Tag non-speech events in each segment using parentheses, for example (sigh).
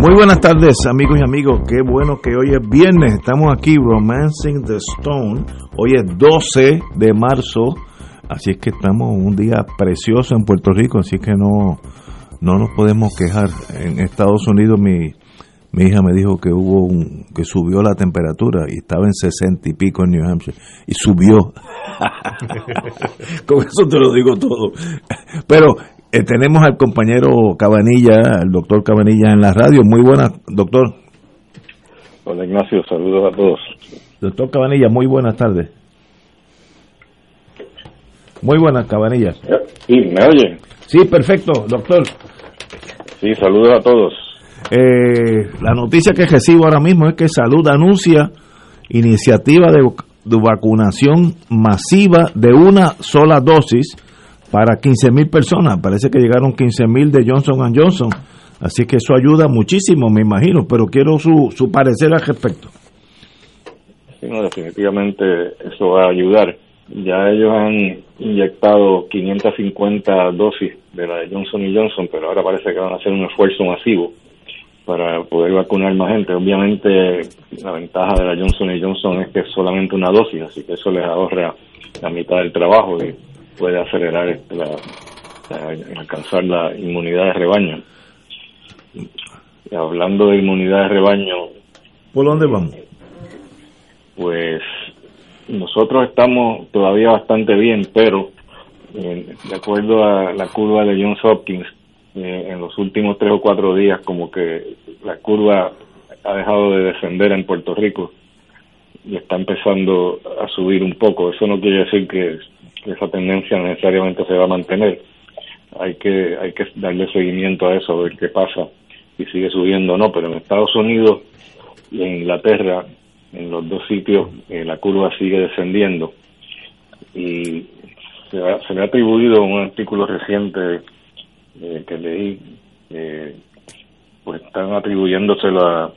Muy buenas tardes, amigos y amigos. Qué bueno que hoy es viernes. Estamos aquí, Romancing the Stone. Hoy es 12 de marzo. Así es que estamos un día precioso en Puerto Rico. Así que no, no nos podemos quejar. En Estados Unidos, mi, mi hija me dijo que hubo un, que subió la temperatura y estaba en 60 y pico en New Hampshire. Y subió. (laughs) Con eso te lo digo todo. Pero eh, tenemos al compañero Cabanilla, el doctor Cabanilla en la radio. Muy buenas, doctor. Hola Ignacio, saludos a todos. Doctor Cabanilla, muy buenas tardes. Muy buenas, Cabanillas. Sí, ¿me oye? Sí, perfecto, doctor. Sí, saludos a todos. Eh, la noticia que recibo ahora mismo es que Salud anuncia iniciativa de, de vacunación masiva de una sola dosis para 15 mil personas. Parece que llegaron 15 mil de Johnson Johnson. Así que eso ayuda muchísimo, me imagino, pero quiero su, su parecer al respecto. Sí, no, definitivamente eso va a ayudar. Ya ellos han inyectado 550 dosis de la de Johnson Johnson, pero ahora parece que van a hacer un esfuerzo masivo para poder vacunar más gente. Obviamente la ventaja de la Johnson Johnson es que es solamente una dosis, así que eso les ahorra la mitad del trabajo y puede acelerar la, la, alcanzar la inmunidad de rebaño. Y hablando de inmunidad de rebaño, ¿por dónde vamos? Pues nosotros estamos todavía bastante bien, pero eh, de acuerdo a la curva de Johns Hopkins, eh, en los últimos tres o cuatro días como que la curva ha dejado de descender en Puerto Rico y está empezando a subir un poco. Eso no quiere decir que esa tendencia necesariamente se va a mantener. Hay que, hay que darle seguimiento a eso, ver qué pasa, si sigue subiendo o no, pero en Estados Unidos y en Inglaterra, en los dos sitios, eh, la curva sigue descendiendo. Y se, ha, se le ha atribuido un artículo reciente eh, que leí, eh, pues están atribuyéndoselo a,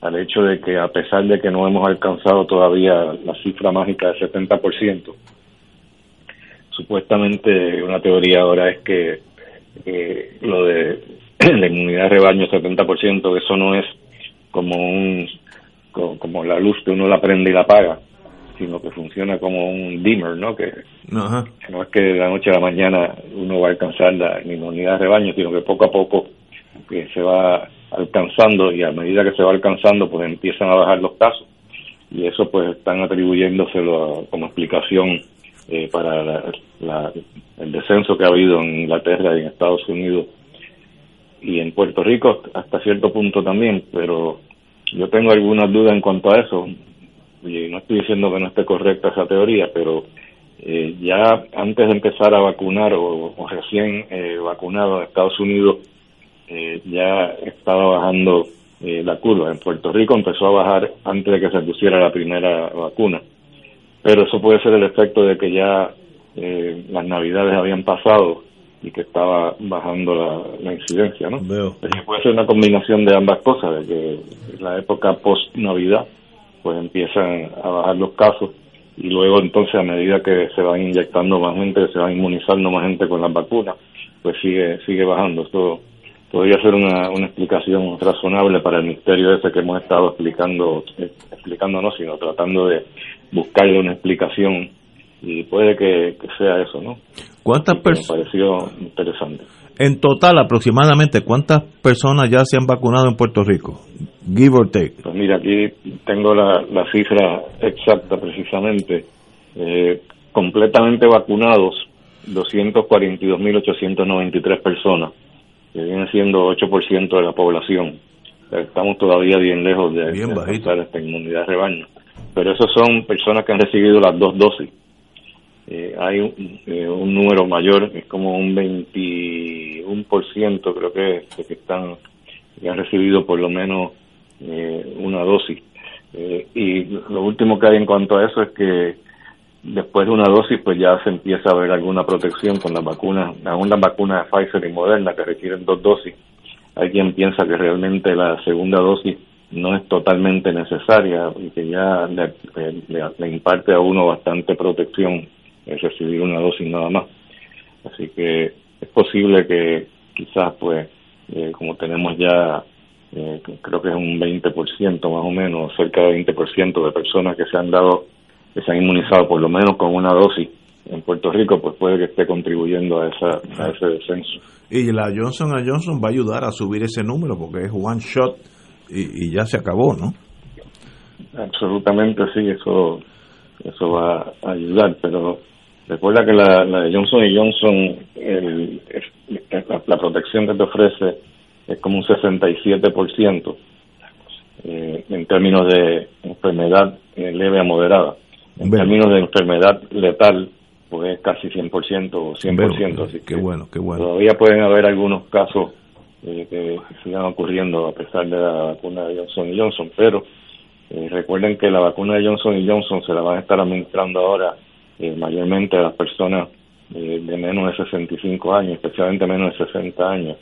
al hecho de que a pesar de que no hemos alcanzado todavía la cifra mágica del 70%, supuestamente una teoría ahora es que eh, lo de (clears throat) la inmunidad de rebaño 70%, eso no es como un como, la luz que uno la prende y la apaga, sino que funciona como un dimmer, ¿no? Que, que no es que de la noche a la mañana uno va a alcanzar la inmunidad de rebaño, sino que poco a poco que se va alcanzando y a medida que se va alcanzando pues empiezan a bajar los casos y eso pues están atribuyéndoselo a, como explicación eh, para la, el descenso que ha habido en Inglaterra y en Estados Unidos y en Puerto Rico hasta cierto punto también, pero yo tengo algunas dudas en cuanto a eso y no estoy diciendo que no esté correcta esa teoría, pero eh, ya antes de empezar a vacunar o, recién eh, vacunado en Estados Unidos eh, ya estaba bajando eh, la curva. En Puerto Rico empezó a bajar antes de que se pusiera la primera vacuna pero eso puede ser el efecto de que ya eh, las navidades habían pasado y que estaba bajando la, incidencia, ¿no? puede ser una combinación de ambas cosas, de que la época post-navidad pues empiezan a bajar los casos y luego entonces a medida que se van inyectando más gente, se van inmunizando más gente con las vacunas, pues sigue sigue bajando. Esto podría ser una, una explicación razonable para el misterio ese que hemos estado explicando, explicando no, sino tratando de buscarle una explicación y puede que, sea eso, ¿no? ¿Cuántas personas? Me pareció interesante. En total, aproximadamente, ¿cuántas personas ya se han vacunado en Puerto Rico? Give or take. Pues mira, aquí tengo la, la cifra exacta precisamente. Eh, completamente vacunados, 242.893 personas, que viene siendo 8% de la población. Estamos todavía bien lejos de, bien esta inmunidad de rebaño. Pero esos son personas que han recibido las dos dosis. Eh, hay eh, un, número mayor, es como un 21%, creo que, que están que han recibido por lo menos eh, una dosis. y lo último que hay en cuanto a eso es que después de una dosis, pues ya se empieza a ver alguna protección con las vacunas, aún las vacunas de Pfizer y Moderna que requieren dos dosis. Hay quien piensa que realmente la segunda dosis no es totalmente necesaria y que ya le, le imparte a uno bastante protección es recibir una dosis nada más. Así que es posible que quizás, pues, eh, como tenemos ya, eh, creo que es un 20% más o menos, cerca de 20% de personas que se han dado, que se han inmunizado por lo menos con una dosis en Puerto Rico, pues puede que esté contribuyendo a, esa, a ese descenso. Y la Johnson Johnson va a ayudar a subir ese número porque es one shot y, y ya se acabó, ¿no? Absolutamente sí, eso eso va a ayudar, pero Recuerda que la, la de Johnson y Johnson, el, la, protección que te ofrece es como un 67% eh, en términos de enfermedad eh, leve a moderada. En términos de enfermedad letal, pues es casi 100% o 100%. así qué bueno, qué bueno. Todavía pueden haber algunos casos eh, que sigan ocurriendo a pesar de la vacuna de Johnson Johnson, pero eh, recuerden que la vacuna de Johnson Johnson se la van a estar administrando ahora eh, mayormente a las personas eh, de menos de 65 años, especialmente menos de 60 años,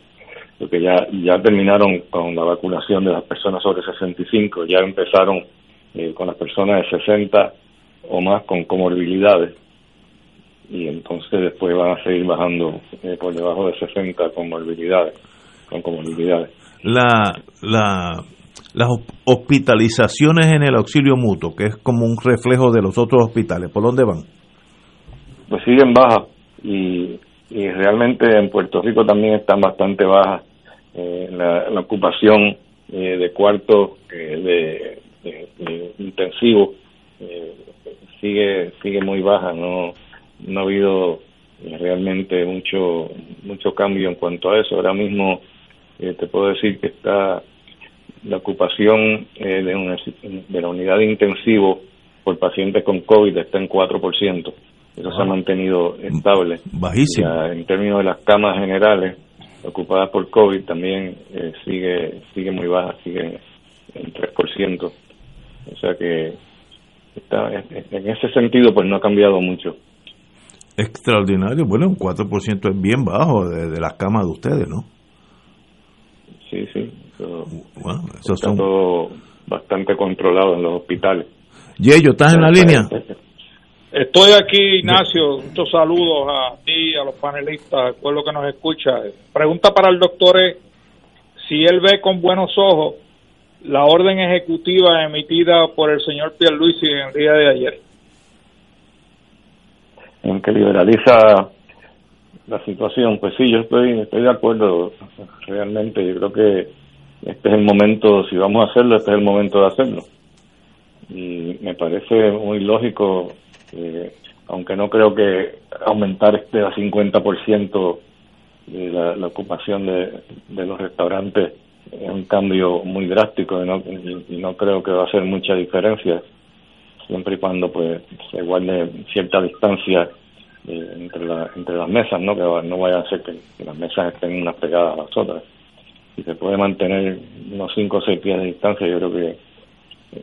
porque ya, ya terminaron con la vacunación de las personas sobre 65, ya empezaron con las personas de 60 o más con comorbilidades y entonces después van a seguir bajando por debajo de 60 comorbilidades, con comorbilidades. La, la, las hospitalizaciones en el auxilio mutuo, que es como un reflejo de los otros hospitales, ¿por dónde van? pues siguen bajas y, y realmente en Puerto Rico también están bastante bajas. Eh, la, ocupación eh, de cuartos eh, de, intensivo sigue sigue muy baja. No no ha habido realmente mucho mucho cambio en cuanto a eso. Ahora mismo te puedo decir que está la ocupación de, una, de la unidad de intensivo por pacientes con COVID está en 4%. Eso se ha mantenido estable. Bajísimo. en términos de las camas generales ocupadas por COVID también eh, sigue sigue muy baja, sigue en 3%. O sea que está, en ese sentido pues no ha cambiado mucho. Extraordinario. Bueno, un 4% es bien bajo de, las camas de ustedes, ¿no? Sí, sí. bueno, eso está todo bastante controlado en los hospitales. Yeyo, ¿estás en la línea? Estoy aquí, Ignacio. Muchos saludos a ti, a los panelistas, al pueblo que nos escucha. Pregunta para el doctor es si él ve con buenos ojos la orden ejecutiva emitida por el señor Pierluisi en el día de ayer. En que liberaliza la situación. Pues sí, yo estoy, estoy de acuerdo realmente. Yo creo que este es el momento, si vamos a hacerlo, este es el momento de hacerlo. Y me parece muy lógico eh, aunque no creo que aumentar este a 50% de la, ocupación de, de, los restaurantes es un cambio muy drástico y no, y, no creo que va a hacer mucha diferencia siempre y cuando pues se guarde cierta distancia eh, entre, la, entre las mesas, ¿no? que no vaya a ser que, las mesas estén unas pegadas a las otras. Si se puede mantener unos 5 o 6 pies de distancia, yo creo que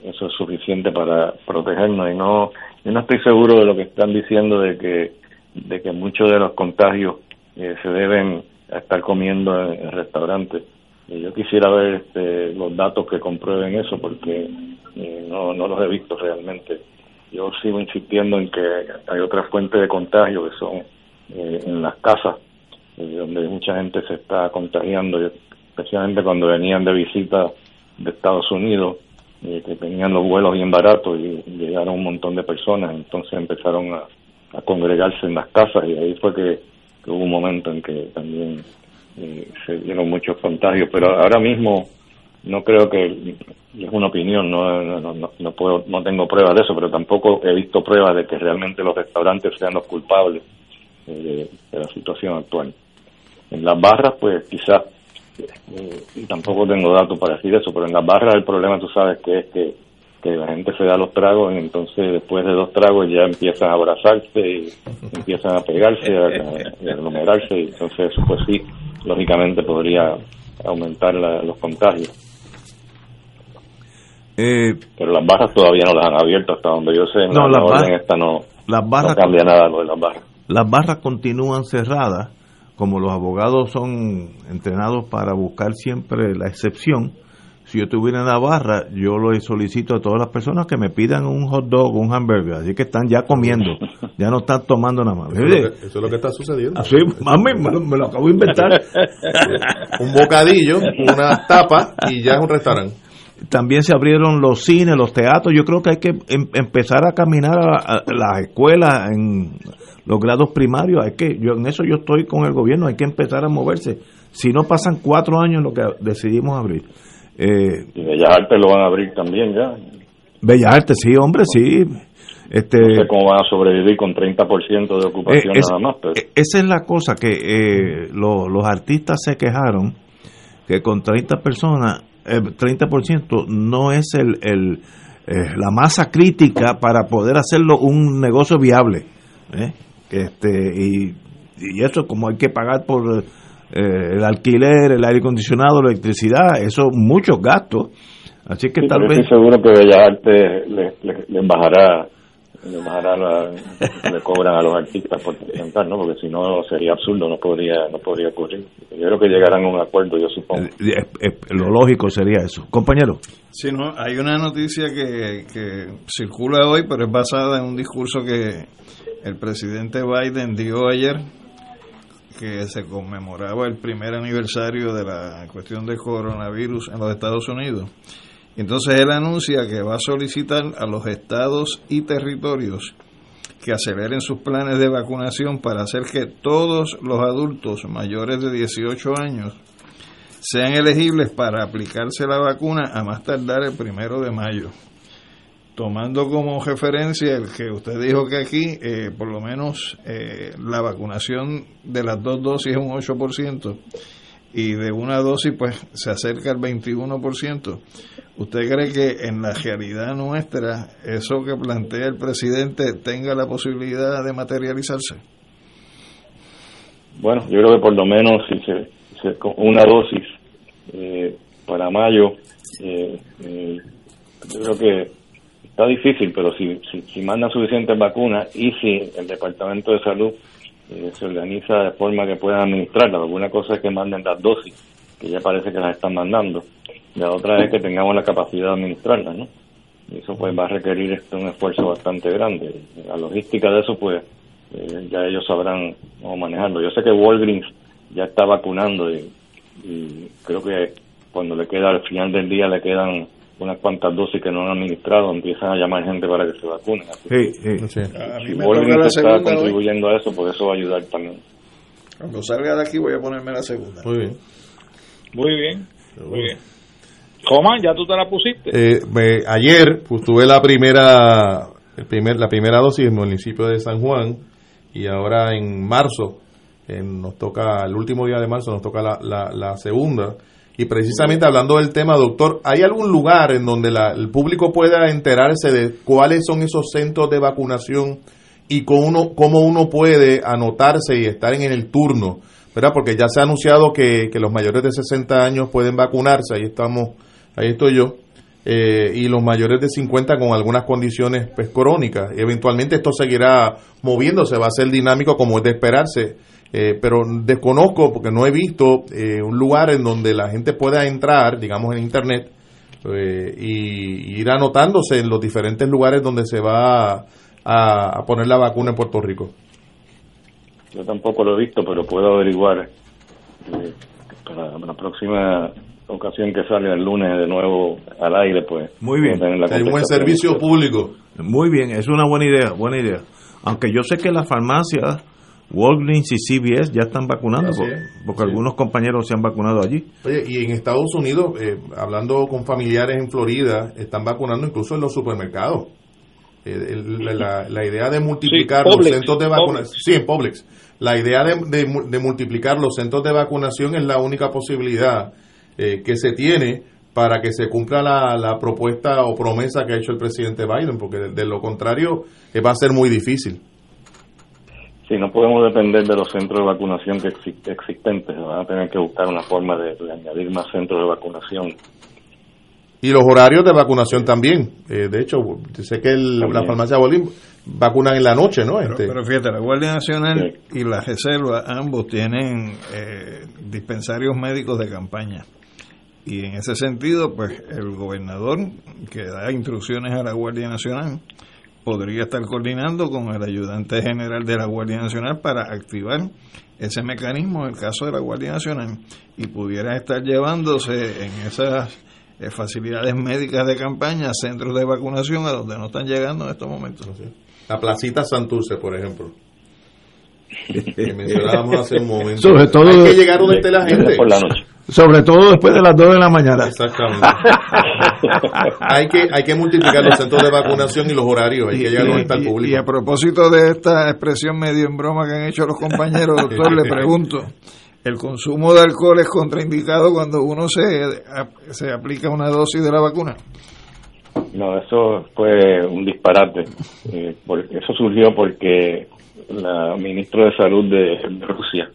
eso es suficiente para protegernos y no yo no estoy seguro de lo que están diciendo de que de que muchos de los contagios eh, se deben a estar comiendo en, restaurantes yo quisiera ver este, los datos que comprueben eso porque eh, no no los he visto realmente yo sigo insistiendo en que hay otras fuentes de contagio que son eh, en las casas donde mucha gente se está contagiando especialmente cuando venían de visita de Estados Unidos eh, que tenían los vuelos bien baratos y llegaron un montón de personas, entonces empezaron a, congregarse en las casas y ahí fue que, hubo un momento en que también se dieron muchos contagios, pero ahora mismo no creo que es una opinión, no, no, no, no, puedo, no tengo pruebas de eso, pero tampoco he visto pruebas de que realmente los restaurantes sean los culpables de, la situación actual. En las barras, pues quizás, eh, y tampoco tengo datos para decir eso, pero en las barras el problema, tú sabes, que es que, que la gente se da los tragos y entonces después de dos tragos ya empiezan a abrazarse y empiezan a pegarse, a, a aglomerarse, y entonces pues sí, lógicamente podría aumentar los contagios. Eh, pero las barras todavía no las han abierto hasta donde yo sé. No, la, orden esta no, las barras, no cambia nada lo de las barras. Las barras continúan cerradas, como los abogados son entrenados para buscar siempre la excepción. Si yo tuviera una barra, yo lo solicito a todas las personas que me pidan un hot dog, un hamburger, así que están ya comiendo, (laughs) ya no están tomando nada más. Eso, es lo, que, eso es lo que está sucediendo. Así, mami, me, me, lo acabo de inventar. (laughs) un bocadillo, una tapa y ya es un restaurante también se abrieron los cines, los teatros. Yo creo que hay que em, empezar a caminar a, las escuelas en los grados primarios. Hay que, yo en eso yo estoy con el gobierno. Hay que empezar a moverse. Si no pasan cuatro años lo que decidimos abrir. Eh, y Bellas Artes lo van a abrir también ya. Bellas Artes, sí, hombre, sí. Este, no sé cómo van a sobrevivir con 30% de ocupación eh, nada más. Esa es la cosa que eh, los artistas se quejaron que con 30 personas el 30% no es el, el eh, la masa crítica para poder hacerlo un negocio viable. ¿eh? Este, y, y eso como hay que pagar por eh, el alquiler, el aire acondicionado, la electricidad, eso muchos gastos. Así que tal vez... Estoy seguro que Bellas Artes le, le, le bajará le cobran a los artistas por presentar, ¿no? Porque si no sería absurdo, no podría no podría ocurrir. Yo creo que llegarán a un acuerdo, yo supongo. Eh, eh, eh, lo lógico sería eso. Compañero. Sí, no, hay una noticia que, que circula hoy, pero es basada en un discurso que el presidente Biden dio ayer, que se conmemoraba el primer aniversario de la cuestión del coronavirus en los Estados Unidos entonces él anuncia que va a solicitar a los estados y territorios que aceleren sus planes de vacunación para hacer que todos los adultos mayores de 18 años sean elegibles para aplicarse la vacuna a más tardar el primero de mayo. Tomando como referencia el que usted dijo que aquí, eh, por lo menos eh, la vacunación de las dos dosis es un 8% y de una dosis pues se acerca al 21%. ¿Usted cree que en la realidad nuestra eso que plantea el presidente tenga la posibilidad de materializarse? Bueno, yo creo que por lo menos si se, una dosis eh, para mayo, eh, eh, yo creo que está difícil, pero si, si, si mandan suficientes vacunas y si el Departamento de Salud se organiza de forma que puedan administrarlas, alguna cosa es que manden las dosis, que ya parece que las están mandando la otra es que tengamos la capacidad de administrarla, ¿no? Y eso pues va a requerir este, un esfuerzo bastante grande. La logística de eso pues eh, ya ellos sabrán cómo manejarlo. Yo sé que Walgreens ya está vacunando y, creo que cuando le queda al final del día le quedan unas cuantas dosis que no han administrado, empiezan a llamar gente para que se vacunen. sí, sí. A mí me Walgreens está contribuyendo a eso, pues eso va a ayudar también. Cuando salga de aquí voy a ponerme la segunda. Muy bien. Muy bien. Muy bien. ¿Cómo? ¿Ya tú te la pusiste? Eh, ayer pues, tuve la primera, el primer, la primera dosis en el municipio de San Juan y ahora en marzo, nos toca, el último día de marzo nos toca la, la, segunda. Y precisamente hablando del tema, doctor, ¿hay algún lugar en donde la, el público pueda enterarse de cuáles son esos centros de vacunación y cómo uno, cómo uno puede anotarse y estar en el turno? ¿verdad? Porque ya se ha anunciado que, que los mayores de 60 años pueden vacunarse, ahí estamos ahí estoy yo, eh, y los mayores de 50 con algunas condiciones pues, crónicas. Eventualmente esto seguirá moviéndose, va a ser dinámico como es de esperarse, eh, pero desconozco porque no he visto eh, un lugar en donde la gente pueda entrar, digamos en Internet, y, ir anotándose en los diferentes lugares donde se va a, poner la vacuna en Puerto Rico. Yo tampoco lo he visto, pero puedo averiguar para la próxima ocasión que sale el lunes de nuevo al aire, pues. Muy bien. Hay un buen servicio público. Muy bien, es una buena idea, buena idea. Aunque yo sé que las farmacias Walgreens y CVS ya están vacunando, porque, es. porque Sí. algunos compañeros se han vacunado allí. Oye, y en Estados Unidos, eh, hablando con familiares en Florida, están vacunando incluso en los supermercados. Eh, el- la, idea de multiplicar Sí, los Publix, centros de vacunación, sí, en Publix, la idea de, de mu- de multiplicar los centros de vacunación es la única posibilidad eh, que se tiene para que se cumpla la, la propuesta o promesa que ha hecho el presidente Biden, porque de, de lo contrario eh, va a ser muy difícil. Sí, no podemos depender de los centros de vacunación que exi- existentes. Van a tener que buscar una forma de, de añadir más centros de vacunación. Y los horarios de vacunación también. Eh, de hecho, sé que el- la farmacia Bolín vacunan en la noche, ¿no? Pero, Este, pero fíjate, la Guardia Nacional y la Reserva ambos tienen eh, dispensarios médicos de campaña. Y en ese sentido, pues el gobernador que da instrucciones a la Guardia Nacional podría estar coordinando con el ayudante general de la Guardia Nacional para activar ese mecanismo en el caso de la Guardia Nacional y pudiera estar llevándose en esas eh, facilidades médicas de campaña centros de vacunación a donde no están llegando en estos momentos. la placita Santurce, por ejemplo. Que mencionábamos hace un momento. Sobre todo- Hay que llegar donde esté la Viernes gente. por la noche. Sobre todo después de las 2 de la mañana. Exactamente. (laughs) hay, que, hay que multiplicar los centros de vacunación y los horarios. Hay que llegar donde está el y- y público. a propósito de esta expresión medio en broma que han hecho los compañeros, doctor, le (laughs) pregunto, ¿el consumo de alcohol es contraindicado cuando uno se, se aplica una dosis de la vacuna? No, eso fue un disparate. Eh, por- eso surgió porque la ministra de Salud de, de Rusia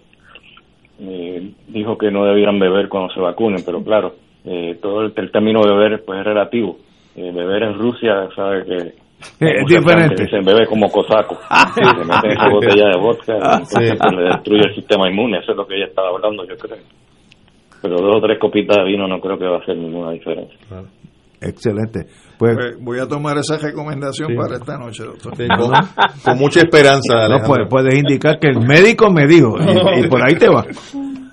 eh, dijo que no debían beber cuando se vacunen, pero claro, eh, todo el, el término beber pues es relativo. Eh, beber en Rusia, sabe que (laughs) Es diferente. Dicen bebe como cosaco. (laughs) Se meten esa botella de vodka, (laughs) entonces Sí. pues, le destruye el sistema inmune. Eso es lo que ella estaba hablando, yo creo. Pero dos o tres copitas de vino no creo que va a hacer ninguna diferencia. Excelente. Pues, Pues voy a tomar esa recomendación Sí. para esta noche, doctor. Sí, con, con mucha esperanza. no, puedes, puedes indicar que el médico me dijo y, y por ahí te va.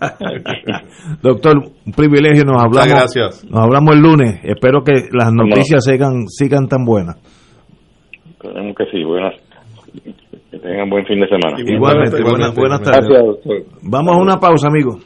(laughs) Doctor, un privilegio, nos Muchas hablamos. gracias. Nos hablamos el lunes. Espero que las noticias sigan, sigan tan buenas. Esperemos que sí. Buenas. Que tengan buen fin de semana. Igualmente, buenas, buenas tardes. Gracias, doctor. Vamos a una pausa, amigos.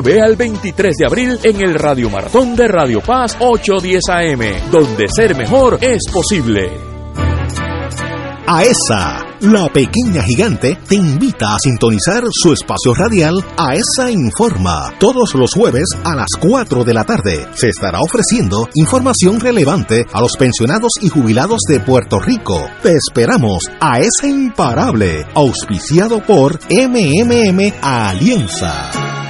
al 23 de abril en el Radio Maratón de Radio Paz 810 AM, donde ser mejor es posible. AESA, la pequeña gigante, te invita a sintonizar su espacio radial AESA Informa. Todos los jueves a las 4 de la tarde se estará ofreciendo información relevante a los pensionados y jubilados de Puerto Rico. Te esperamos a esa imparable, auspiciado por MMM Alianza.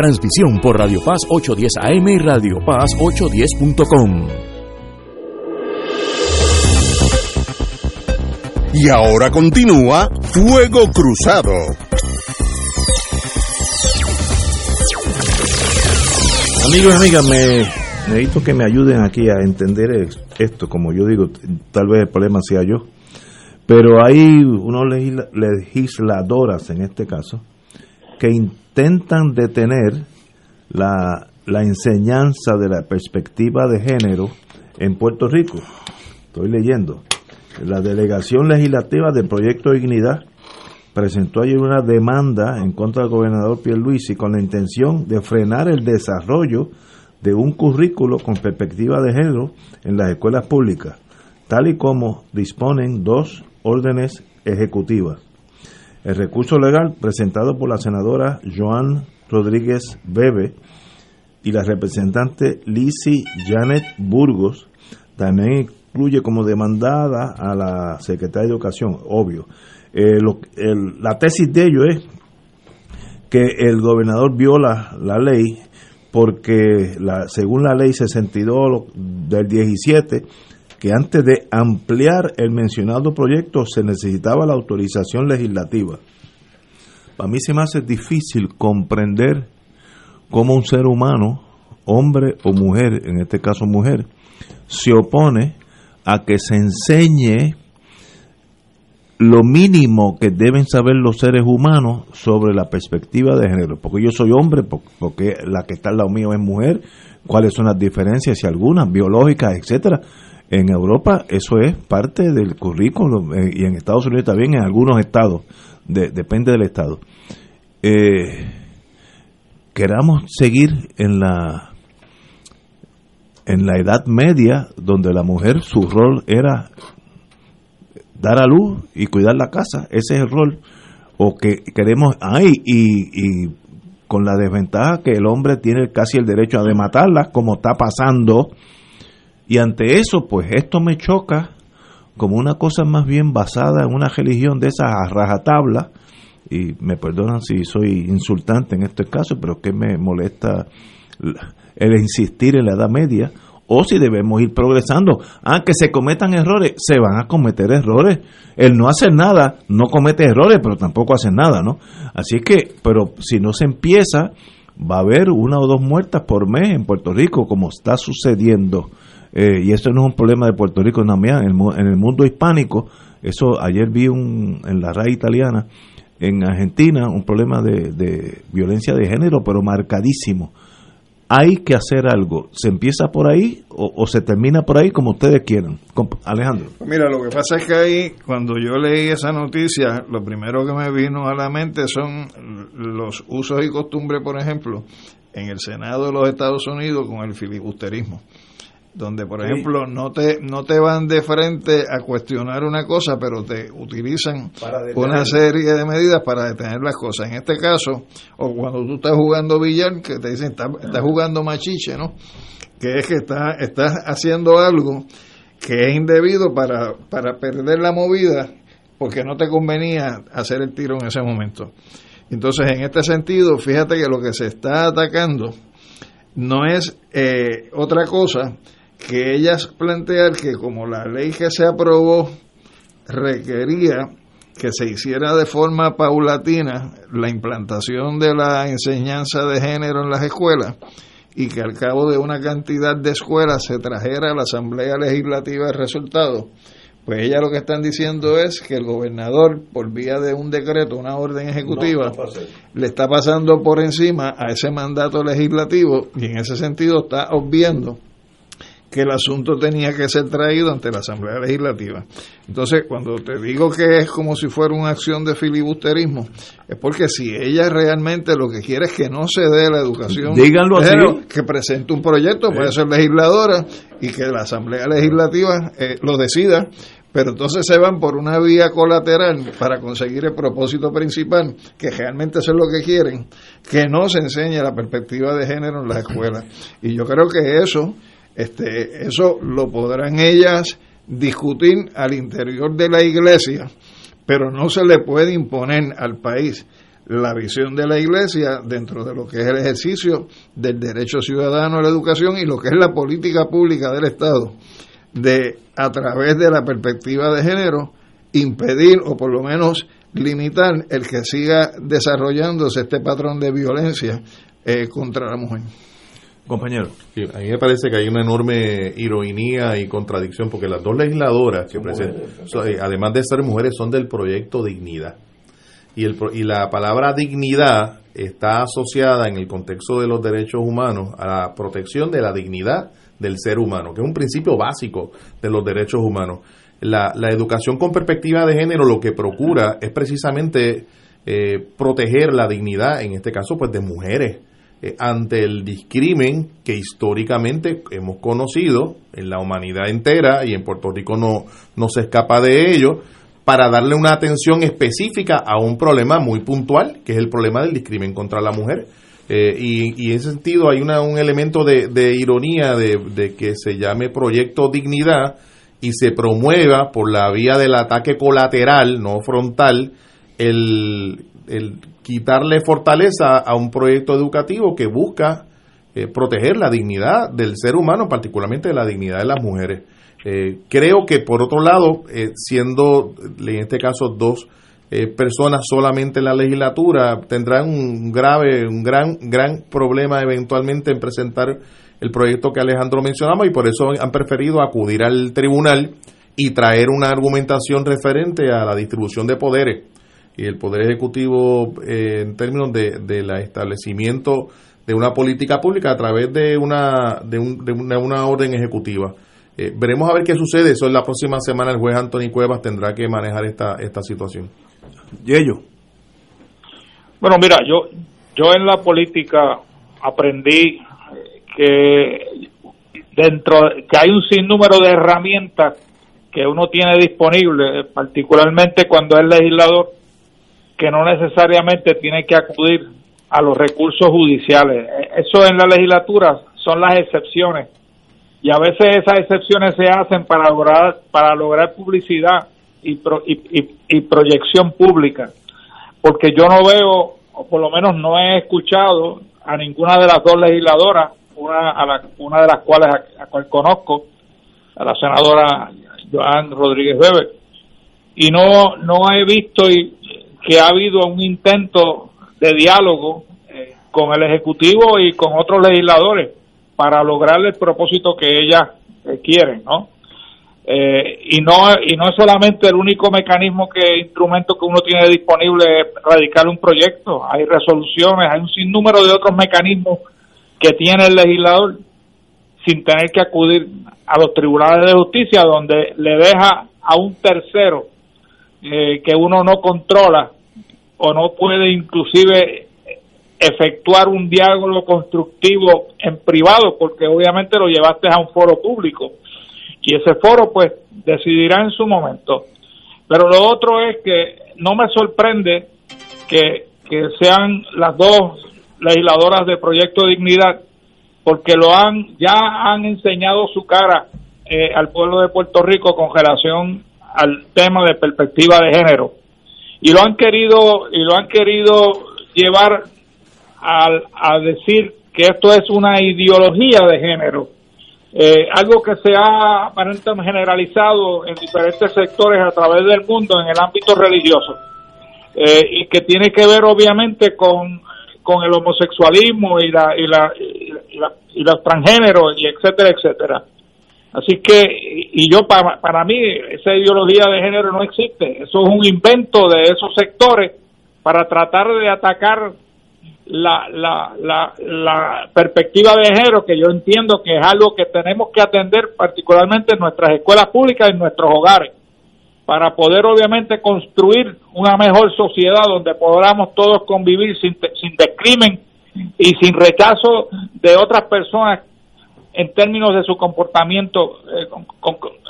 Transmisión por Radio Paz 810 AM y Radio Paz 810.com. Y ahora continúa Fuego Cruzado. Amigos y amigas, me necesito que me ayuden aquí a entender esto. Como yo digo, tal vez el problema sea yo. Pero hay unos legisladoras, en este caso, que intentan detener la, la enseñanza de la perspectiva de género en Puerto Rico. Estoy leyendo. La delegación legislativa del Proyecto Dignidad presentó ayer una demanda en contra del gobernador Pierluisi con la intención de frenar el desarrollo de un currículo con perspectiva de género en las escuelas públicas, tal y como disponen dos órdenes ejecutivas. El recurso legal presentado por la senadora Joan Rodríguez Bebe y la representante Lizzie Janet Burgos también incluye como demandada a la secretaria de Educación, obvio. Eh, la tesis de ello es que el gobernador viola la ley porque la, según la ley 62 del 17 que antes de ampliar el mencionado proyecto se necesitaba la autorización legislativa. Para mí se me hace difícil comprender cómo un ser humano, hombre o mujer, en este caso mujer, se opone a que se enseñe lo mínimo que deben saber los seres humanos sobre la perspectiva de género. Porque yo soy hombre, porque la que está al lado mío es mujer, cuáles son las diferencias, si algunas, biológicas, etcétera en Europa eso es parte del currículo eh, y en Estados Unidos también, en algunos estados, depende del estado. Eh, queramos seguir en la en la Edad Media, donde la mujer su rol era dar a luz y cuidar la casa, ese es el rol, o que queremos, ay, y, y con la desventaja que el hombre tiene casi el derecho a matarla, como está pasando y ante eso, pues esto me choca como una cosa más bien basada en una religión de esas rajatabla, y me perdonan si soy insultante en este caso, pero que me molesta el insistir en la Edad Media, o si debemos ir progresando. Ah, que se cometan errores, se van a cometer errores. El no hacer nada no comete errores, pero tampoco hace nada, ¿no? Así que, pero si no se empieza, va a haber una o dos muertas por mes en Puerto Rico, como está sucediendo eh, y eso no es un problema de Puerto Rico, en, el, en el mundo hispánico, eso ayer vi un, en la RAI italiana, en Argentina, un problema de, violencia de género, pero marcadísimo. Hay que hacer algo. ¿Se empieza por ahí o, se termina por ahí como ustedes quieran? Alejandro. Mira, lo que pasa es que ahí, cuando yo leí esa noticia, lo primero que me vino a la mente son los usos y costumbres, por ejemplo, en el Senado de los Estados Unidos con el filibusterismo donde por ejemplo no te no te van de frente a cuestionar una cosa pero te utilizan una serie de medidas para detener las cosas. En este caso o cuando tú estás jugando billar que te dicen estás, jugando machiche no que es que estás estás haciendo algo que es indebido para para perder la movida porque no te convenía hacer el tiro en ese momento. Entonces en este sentido fíjate que lo que se está atacando no es eh, otra cosa que ellas plantean que como la ley que se aprobó requería que se hiciera de forma paulatina la implantación de la enseñanza de género en las escuelas y que al cabo de una cantidad de escuelas se trajera a la Asamblea Legislativa el resultado, pues ella lo que están diciendo es que el gobernador, por vía de un decreto, una orden ejecutiva, le está pasando por encima a ese mandato legislativo y en ese sentido está obviando que el asunto tenía que ser traído ante la Asamblea Legislativa. Entonces, cuando te digo que es como si fuera una acción de filibusterismo, es porque si ella realmente lo que quiere es que no se dé la educación, díganlo así, que presente un proyecto, puede ser legisladora y que la Asamblea Legislativa eh, lo decida, pero entonces se van por una vía colateral para conseguir el propósito principal, que realmente eso es lo que quieren, que no se enseñe la perspectiva de género en las escuelas. Y yo creo que eso, este, eso lo podrán ellas discutir al interior de la iglesia, pero no se le puede imponer al país la visión de la iglesia dentro de lo que es el ejercicio del derecho ciudadano a la educación y lo que es la política pública del Estado de, a través de la perspectiva de género, impedir o por lo menos limitar el que siga desarrollándose este patrón de violencia eh, contra la mujer. Compañero. a mí me parece que hay una enorme ironía y contradicción porque las dos legisladoras que presentan, eh, además de ser mujeres, son del proyecto Dignidad. Y, el, y la palabra dignidad está asociada en el contexto de los derechos humanos a la protección de la dignidad del ser humano, que es un principio básico de los derechos humanos. La, educación con perspectiva de género lo que procura es precisamente eh, proteger la dignidad, en este caso, pues de mujeres, eh, ante el discrimen que históricamente hemos conocido en la humanidad entera y en Puerto Rico no, no se escapa de ello, para darle una atención específica a un problema muy puntual, que es el problema del discrimen contra la mujer. Eh, y, en ese sentido hay una, un elemento de, ironía de, que se llame Proyecto Dignidad y se promueva por la vía del ataque colateral, no frontal, el, quitarle fortaleza a un proyecto educativo que busca eh, proteger la dignidad del ser humano, particularmente la dignidad de las mujeres. Eh, creo que por otro lado, siendo en este caso dos eh, personas solamente en la legislatura tendrán un grave, un gran, gran problema eventualmente en presentar el proyecto que Alejandro mencionaba y por eso han preferido acudir al tribunal y traer una argumentación referente a la distribución de poderes y el poder ejecutivo eh, en términos de, del establecimiento de una política pública a través de una de, una, orden ejecutiva. Eh, veremos a ver qué sucede. Eso en la próxima semana el juez Anthony Cuevas tendrá que manejar esta, esta situación. Yello. Bueno, mira, yo, yo en la política aprendí que dentro que hay un sinnúmero de herramientas que uno tiene disponible, particularmente cuando es legislador, que no necesariamente tiene que acudir a los recursos judiciales. Eso en la legislatura son las excepciones. Y a veces esas excepciones se hacen para lograr para lograr publicidad y, y, proyección pública, porque yo no veo, o por lo menos no he escuchado a ninguna de las dos legisladoras, una, a la, una de las cuales a, cual conozco, a la senadora Joan Rodríguez Weber, y no, no he visto que ha habido un intento de diálogo eh, con el Ejecutivo y con otros legisladores para lograr el propósito que ellas eh, quieren, ¿no? Eh, y no y no es solamente el único mecanismo que instrumento que uno tiene disponible radicar un proyecto hay resoluciones hay un sinnúmero de otros mecanismos que tiene el legislador sin tener que acudir a los tribunales de justicia donde le deja a un tercero eh, que uno no controla o no puede inclusive efectuar un diálogo constructivo en privado porque obviamente lo llevaste a un foro público y ese foro pues decidirá en su momento. Pero lo otro es que no me sorprende que, sean las dos legisladoras de Proyecto Dignidad, porque lo han, ya han enseñado su cara eh, al pueblo de Puerto Rico con relación al tema de perspectiva de género. Y lo han querido, y lo han querido llevar al, a decir que esto es una ideología de género eh, algo que se ha aparentemente generalizado en diferentes sectores a través del mundo en el ámbito religioso eh, y que tiene que ver obviamente con, con el homosexualismo y la y la, y la, y los transgéneros y etcétera etcétera así que y yo para, para mí esa ideología de género no existe. Eso es un invento de esos sectores para tratar de atacar la, la, la, la perspectiva de género, que yo entiendo que es algo que tenemos que atender particularmente en nuestras escuelas públicas y en nuestros hogares, para poder obviamente construir una mejor sociedad donde podamos todos convivir sin, sin descrimen y sin rechazo de otras personas en términos de su comportamiento eh,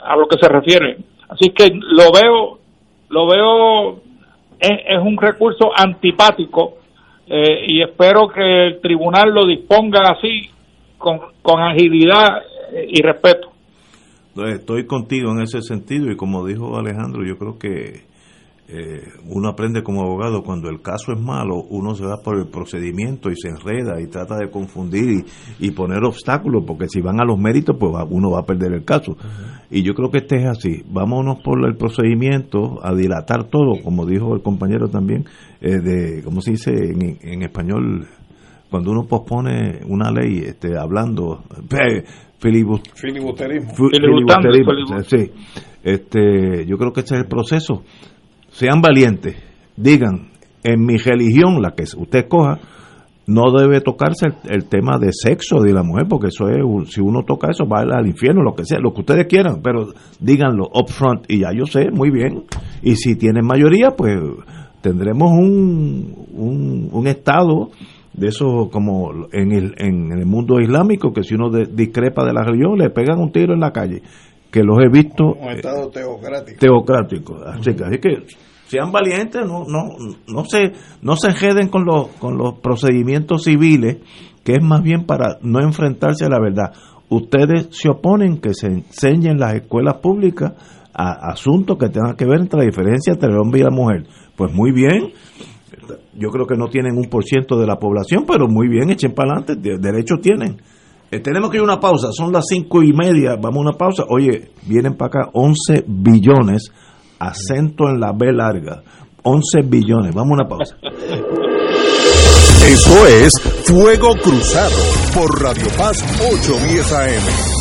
a lo que se refiere. Así que lo veo, lo veo, es un recurso antipático eh, y espero que el tribunal lo disponga así, con, con agilidad y respeto. Estoy contigo en ese sentido y como dijo Alejandro, yo creo que eh, uno aprende como abogado cuando el caso es malo, uno se va por el procedimiento y se enreda y trata de confundir y, poner obstáculos, porque si van a los méritos, pues uno va a perder el caso. Y yo creo que este es así. Vámonos por el procedimiento, a dilatar todo, como dijo el compañero también, eh, de, ¿cómo se dice en, español? Cuando uno pospone una ley, este, hablando, filibusterismo. Sí. Este, yo creo que este es el proceso sean valientes, digan, en mi religión, la que usted coja, no debe tocarse el, tema de sexo de la mujer, porque eso es, si uno toca eso, va al infierno, lo que sea, lo que ustedes quieran, pero díganlo up front y ya yo sé, muy bien. Y si tienen mayoría, pues tendremos un, un, estado de eso como en el, en el mundo islámico, que si uno discrepa de la religión, le pegan un tiro en la calle que los he visto un estado teocrático teocrático así que, así que sean valientes, no, no, no se, no se enjeden con los, con los procedimientos civiles, que es más bien para no enfrentarse a la verdad. Ustedes se oponen que se enseñen las escuelas públicas a asuntos que tengan que ver entre la diferencia entre el hombre y la mujer. Pues muy bien, yo creo que no tienen un por ciento de la población, pero muy bien, echen para adelante, derecho tienen. Eh, tenemos que ir a una pausa, son las cinco y media, vamos a una pausa. Oye, vienen para acá 11 billones acento en la B larga. 11 billones. Vamos a una pausa. Eso es Fuego Cruzado por Radio Paz 810 AM.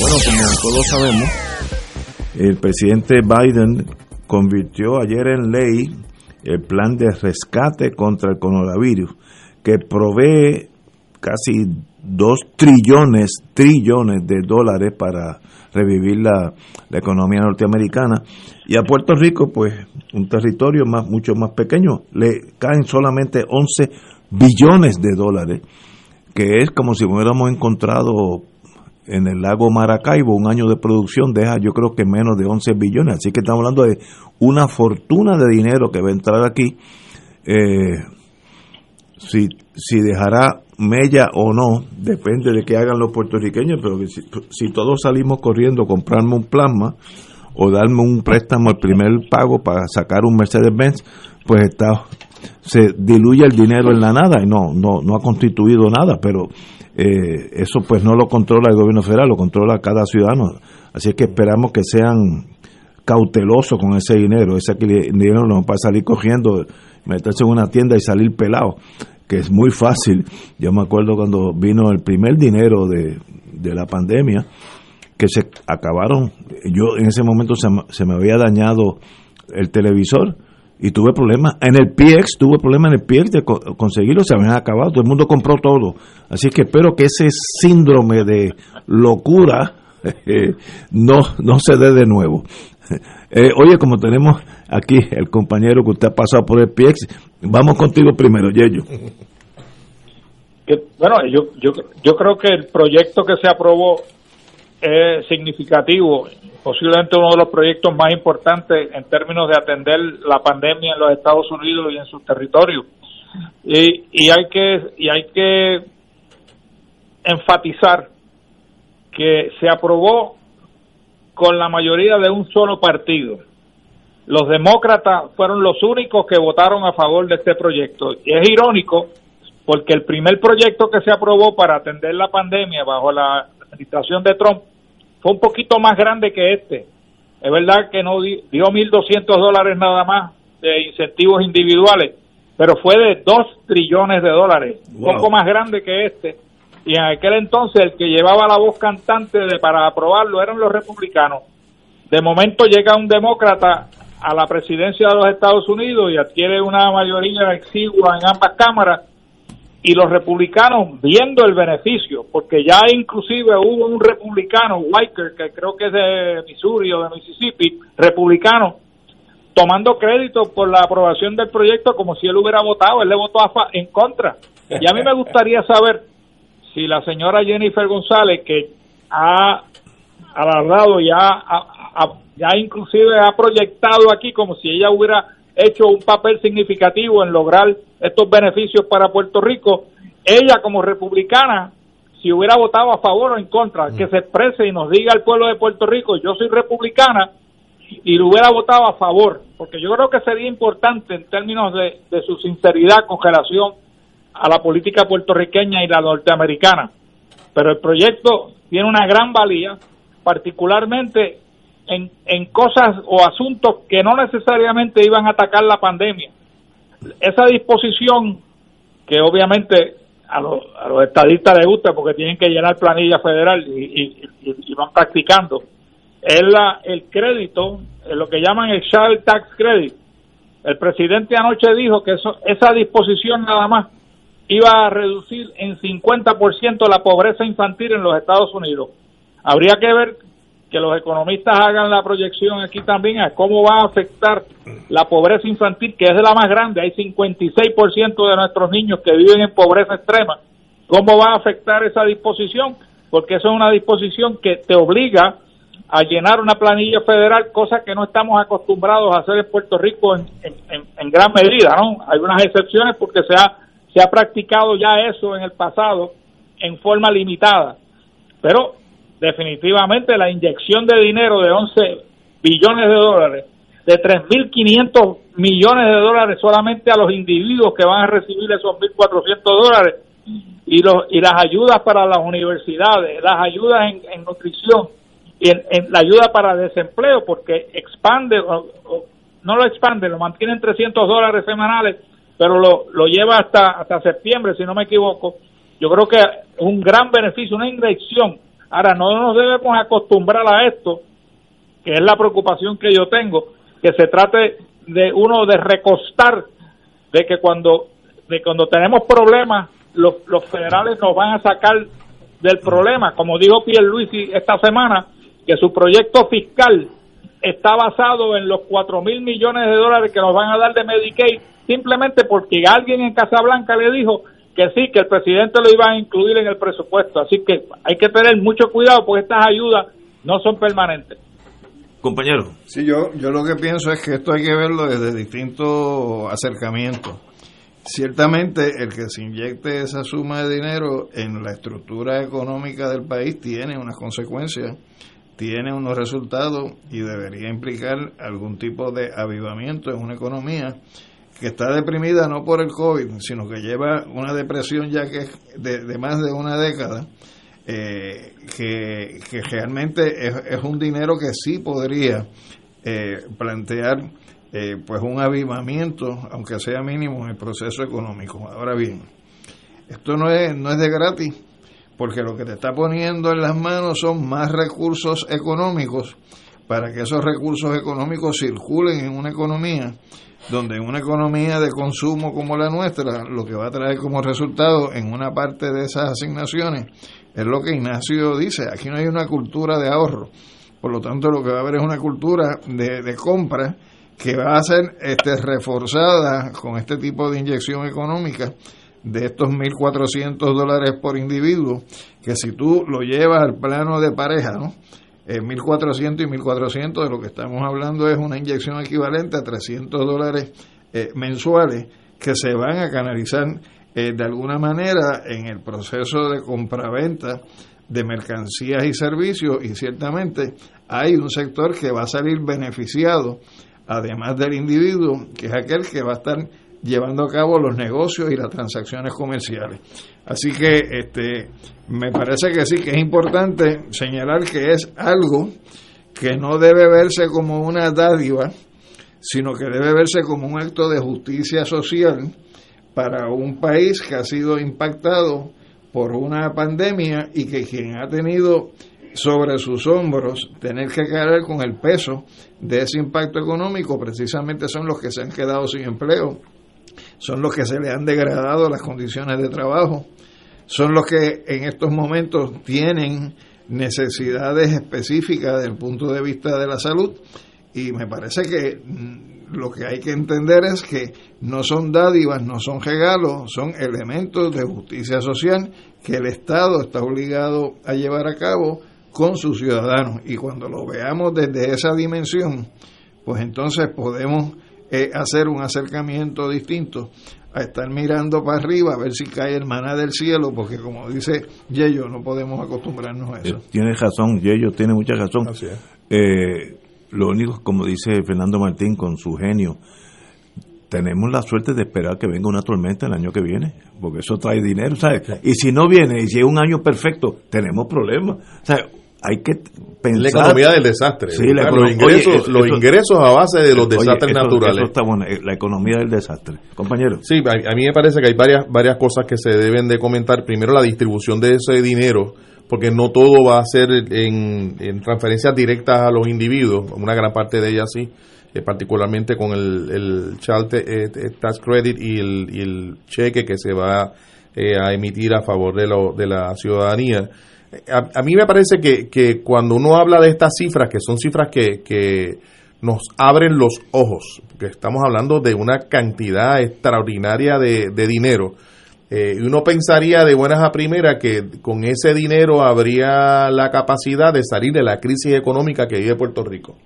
Bueno, como todos sabemos, el presidente Biden convirtió ayer en ley el plan de rescate contra el coronavirus, que provee casi dos trillones, trillones de dólares para revivir la, economía norteamericana. Y a Puerto Rico, pues un territorio más, mucho más pequeño, le caen solamente 11 billones de dólares, que es como si hubiéramos encontrado en el lago Maracaibo, un año de producción deja yo creo que menos de 11 billones, así que estamos hablando de una fortuna de dinero que va a entrar aquí. Eh, si, si dejará mella o no, depende de qué hagan los puertorriqueños, pero si, todos salimos corriendo a comprarme un plasma o darme un préstamo el primer pago para sacar un Mercedes-Benz, pues está se diluye el dinero en la nada y no no no ha constituido nada, pero eh, eso pues no lo controla el gobierno federal, lo controla cada ciudadano. Así es que esperamos que sean cautelosos con ese dinero, ese dinero no para salir cogiendo, meterse en una tienda y salir pelado, que es muy fácil. Yo me acuerdo cuando vino el primer dinero de, de la pandemia, que se acabaron, yo en ese momento se, se me había dañado el televisor y tuve problemas. En el PX, tuve problemas en el PX de conseguirlo, se habían acabado, todo el mundo compró todo. Así que espero que ese síndrome de locura (laughs) no, no se dé de nuevo. (laughs) Eh, oye, como tenemos aquí el compañero que usted ha pasado por el PX, vamos contigo primero, Yello. Bueno, yo, yo, yo creo que el proyecto que se aprobó es significativo, posiblemente uno de los proyectos más importantes en términos de atender la pandemia en los Estados Unidos y en sus territorios. Y, y hay que y hay que enfatizar que se aprobó con la mayoría de un solo partido. Los demócratas fueron los únicos que votaron a favor de este proyecto. Y es irónico porque el primer proyecto que se aprobó para atender la pandemia bajo la administración de Trump fue un poquito más grande que este. Es verdad que no dio 1.200 dólares nada más de incentivos individuales, pero fue de 2 trillones de dólares, un poco más grande que este. Y en aquel entonces el que llevaba la voz cantante de, para aprobarlo eran los republicanos. De momento llega un demócrata a la presidencia de los Estados Unidos y adquiere una mayoría exigua en ambas cámaras y los republicanos viendo el beneficio, porque ya inclusive hubo un republicano, Weicker, que creo que es de Missouri o de Mississippi, republicano, tomando crédito por la aprobación del proyecto como si él hubiera votado, él le votó en contra. Y a mí me gustaría saber si la señora Jennifer González, que ha alargado ya, ya inclusive ha proyectado aquí como si ella hubiera hecho un papel significativo en lograr estos beneficios para Puerto Rico, ella como republicana, si hubiera votado a favor o en contra, que se exprese y nos diga al pueblo de Puerto Rico, yo soy republicana, y lo hubiera votado a favor, porque yo creo que sería importante en términos de, de su sinceridad con relación a la política puertorriqueña y la norteamericana. Pero el proyecto tiene una gran valía, particularmente en, en cosas o asuntos que no necesariamente iban a atacar la pandemia. Esa disposición, que obviamente a los, a los estadistas les gusta porque tienen que llenar planilla federal y, y, van practicando, es la, el crédito, lo que llaman el Child Tax Credit. El presidente anoche dijo que eso, esa disposición nada más iba a reducir en 50% la pobreza infantil en los Estados Unidos. Habría que ver que los economistas hagan la proyección aquí también a cómo va a afectar la pobreza infantil, que es de la más grande. Hay 56% de nuestros niños que viven en pobreza extrema. ¿Cómo va a afectar esa disposición? Porque eso es una disposición que te obliga a llenar una planilla federal, cosa que no estamos acostumbrados a hacer en Puerto Rico en, en gran medida, ¿no? Hay unas excepciones porque se ha, se ha practicado ya eso en el pasado en forma limitada. Pero definitivamente la inyección de dinero de 11 billones de dólares, de 3.500 millones de dólares solamente a los individuos que van a recibir esos 1.400 dólares y, los, y las ayudas para las universidades, las ayudas en, nutrición y en, la ayuda para desempleo, porque expande, no lo expande, lo mantiene en 300 dólares semanales, pero lo, lo lleva hasta, hasta septiembre, si no me equivoco. Yo creo que es un gran beneficio, una inyección Ahora, no nos debemos acostumbrar a esto, que es la preocupación que yo tengo, que se trate de uno de recostar, de que cuando, de cuando tenemos problemas, los, los federales nos van a sacar del problema, como dijo Pierluisi esta semana, que su proyecto fiscal está basado en los cuatro mil millones de dólares que nos van a dar de Medicaid, simplemente porque alguien en Casablanca le dijo que sí, que el presidente lo iba a incluir en el presupuesto. Así que hay que tener mucho cuidado porque estas ayudas no son permanentes. Compañero. Sí, yo, yo lo que pienso es que esto hay que verlo desde distintos acercamientos. Ciertamente el que se inyecte esa suma de dinero en la estructura económica del país tiene unas consecuencias, tiene unos resultados y debería implicar algún tipo de avivamiento en una economía que está deprimida no por el COVID, sino que lleva una depresión ya que es de, más de una década, eh, que, realmente es, un dinero que sí podría eh, plantear eh, pues un avivamiento, aunque sea mínimo, en el proceso económico. Ahora bien, esto no es, no es de gratis, porque lo que te está poniendo en las manos son más recursos económicos para que esos recursos económicos circulen en una economía donde en una economía de consumo como la nuestra, lo que va a traer como resultado en una parte de esas asignaciones es lo que Ignacio dice, aquí no hay una cultura de ahorro, por lo tanto lo que va a haber es una cultura de, de compra que va a ser este, reforzada con este tipo de inyección económica de estos 1.400 dólares por individuo, que si tú lo llevas al plano de pareja, ¿no? 1.400 y 1.400 de lo que estamos hablando es una inyección equivalente a 300 dólares eh, mensuales que se van a canalizar eh, de alguna manera en el proceso de compraventa de mercancías y servicios. Y ciertamente hay un sector que va a salir beneficiado además del individuo que es aquel que va a estar llevando a cabo los negocios y las transacciones comerciales. Así que este me parece que sí que es importante señalar que es algo que no debe verse como una dádiva, sino que debe verse como un acto de justicia social para un país que ha sido impactado por una pandemia y que quien ha tenido sobre sus hombros tener que cargar con el peso de ese impacto económico precisamente son los que se han quedado sin empleo, son los que se le han degradado las condiciones de trabajo, son los que en estos momentos tienen necesidades específicas desde el punto de vista de la salud. Y me parece que mm, lo que hay que entender es que no son dádivas, no son regalos, son elementos de justicia social que el Estado está obligado a llevar a cabo con sus ciudadanos. Y cuando lo veamos desde esa dimensión, pues entonces podemos eh, hacer un acercamiento distinto a estar mirando para arriba a ver si cae el maná del cielo, porque como dice Yello, no podemos acostumbrarnos a eso. Eh, tiene razón, Yello tiene mucha razón. Eh, lo único, como dice Fernando Martín con su genio, tenemos la suerte de esperar que venga una tormenta el año que viene, porque eso trae dinero, ¿sabes? Y si no viene, y si es un año perfecto, tenemos problemas. O hay que pensar. La economía del desastre. los, ingresos, los ingresos a base de los desastres naturales. está bueno, eh, la economía del desastre. Compañero. Sí, a, mí me parece que hay varias, varias cosas que se deben de comentar. Primero, la distribución de ese dinero, porque no todo va a ser en, transferencias directas a los individuos, una gran parte de ellas sí. Eh, particularmente con el, el Child eh, Tax Credit y el, y el cheque que se va a emitir a favor de, lo, de la ciudadanía a, mí me parece que, que, cuando uno habla de estas cifras, que son cifras que, que nos abren los ojos, porque estamos hablando de una cantidad extraordinaria de, dinero, eh, uno pensaría de buenas a primeras que con ese dinero habría la capacidad de salir de la crisis económica que vive Puerto Rico.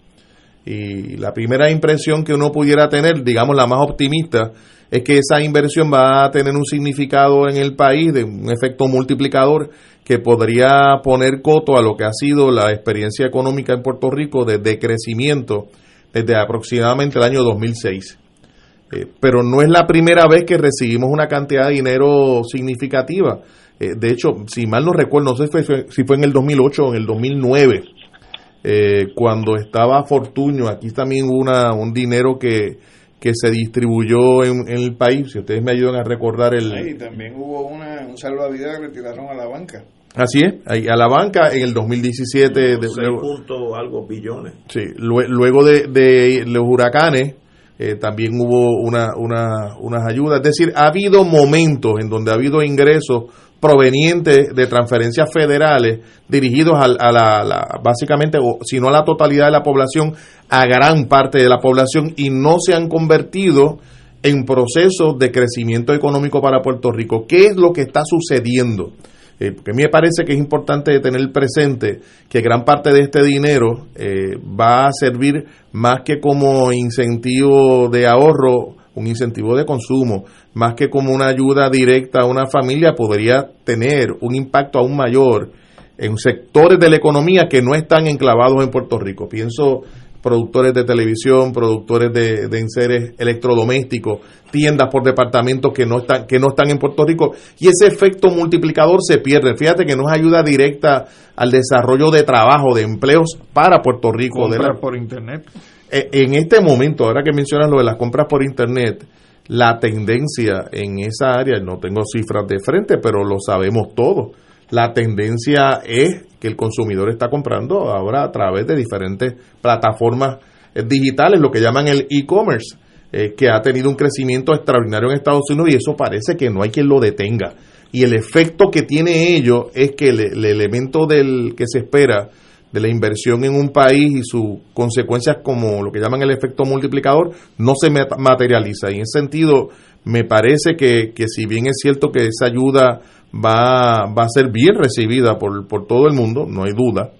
Y la primera impresión que uno pudiera tener, digamos la más optimista, es que esa inversión va a tener un significado en el país, de un efecto multiplicador que podría poner coto a lo que ha sido la experiencia económica en Puerto Rico de decrecimiento desde aproximadamente el año 2006. Eh, pero no es la primera vez que recibimos una cantidad de dinero significativa. Eh, de hecho, si mal no recuerdo, no sé si fue, en el 2008 o en el 2009, eh, cuando estaba Fortuño, aquí también hubo una, un dinero que, que se distribuyó en, el país. Si ustedes me ayudan a recordar el... Sí, también hubo una, un salvavidas que retiraron a la banca. Así es, a la banca en el 2017. de, punto algo billones. Sí, luego de, de los huracanes eh, también hubo una, una, unas ayudas. Es decir, ha habido momentos en donde ha habido ingresos provenientes de transferencias federales dirigidos a, la, básicamente, o, si no a la totalidad de la población, a gran parte de la población y no se han convertido en proceso de crecimiento económico para Puerto Rico. ¿Qué es lo que está sucediendo? Eh, porque a mí me parece que es importante tener presente que gran parte de este dinero eh, va a servir más que como incentivo de ahorro, un incentivo de consumo, más que como una ayuda directa a una familia, podría tener un impacto aún mayor en sectores de la economía que no están enclavados en Puerto Rico. Pienso productores de televisión, productores de, de enseres electrodomésticos, tiendas por departamentos que no están que no están en Puerto Rico y ese efecto multiplicador se pierde. Fíjate que no es ayuda directa al desarrollo de trabajo, de empleos para Puerto Rico. Compras de la- por internet. Eh, En este momento, ahora que mencionas lo de las compras por internet, la tendencia en esa área, no tengo cifras de frente, pero lo sabemos todos. La tendencia es que el consumidor está comprando ahora a través de diferentes plataformas eh, digitales, lo que llaman el e-commerce, eh, que ha tenido un crecimiento extraordinario en Estados Unidos y eso parece que no hay quien lo detenga. Y el efecto que tiene ello es que el, el elemento del que se espera de la inversión en un país y sus consecuencias como lo que llaman el efecto multiplicador no se mat- materializa. Y en ese sentido, me parece que, que si bien es cierto que esa ayuda va, va a ser bien recibida por, por todo el mundo, no hay duda,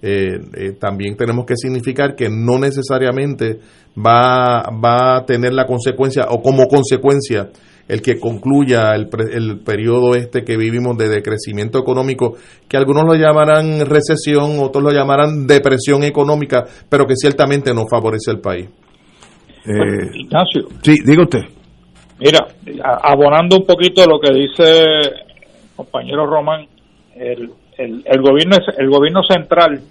eh, eh, también tenemos que significar que no necesariamente va, va a tener la consecuencia o como consecuencia el que concluya el, el periodo este que vivimos de decrecimiento económico, que algunos lo llamarán recesión, otros lo llamarán depresión económica, pero que ciertamente no favorece al país. Eh, Ignacio, sí, diga usted. mira, abonando un poquito lo que dice el compañero Román, el, el, el gobierno el gobierno central,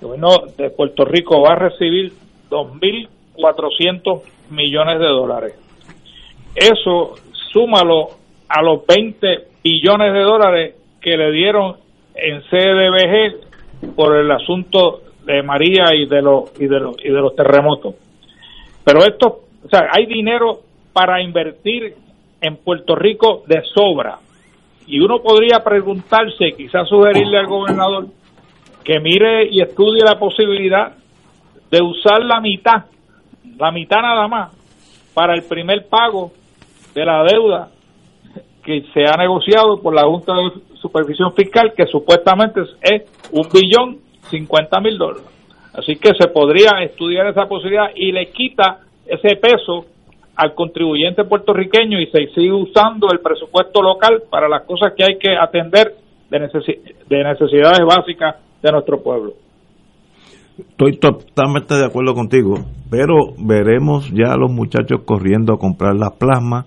el gobierno de Puerto Rico va a recibir 2.400 millones de dólares. Eso súmalo a los 20 billones de dólares que le dieron en CDBG por el asunto de María y de los y de los y de los terremotos. Pero esto, o sea, hay dinero para invertir en Puerto Rico de sobra. Y uno podría preguntarse, quizás sugerirle al gobernador que mire y estudie la posibilidad de usar la mitad, la mitad nada más, para el primer pago de la deuda que se ha negociado por la Junta de Supervisión Fiscal, que supuestamente es un billón cincuenta mil dólares. Así que se podría estudiar esa posibilidad y le quita ese peso al contribuyente puertorriqueño y se sigue usando el presupuesto local para las cosas que hay que atender de, necesi- de necesidades básicas de nuestro pueblo. Estoy totalmente de acuerdo contigo, pero veremos ya a los muchachos corriendo a comprar las plasmas.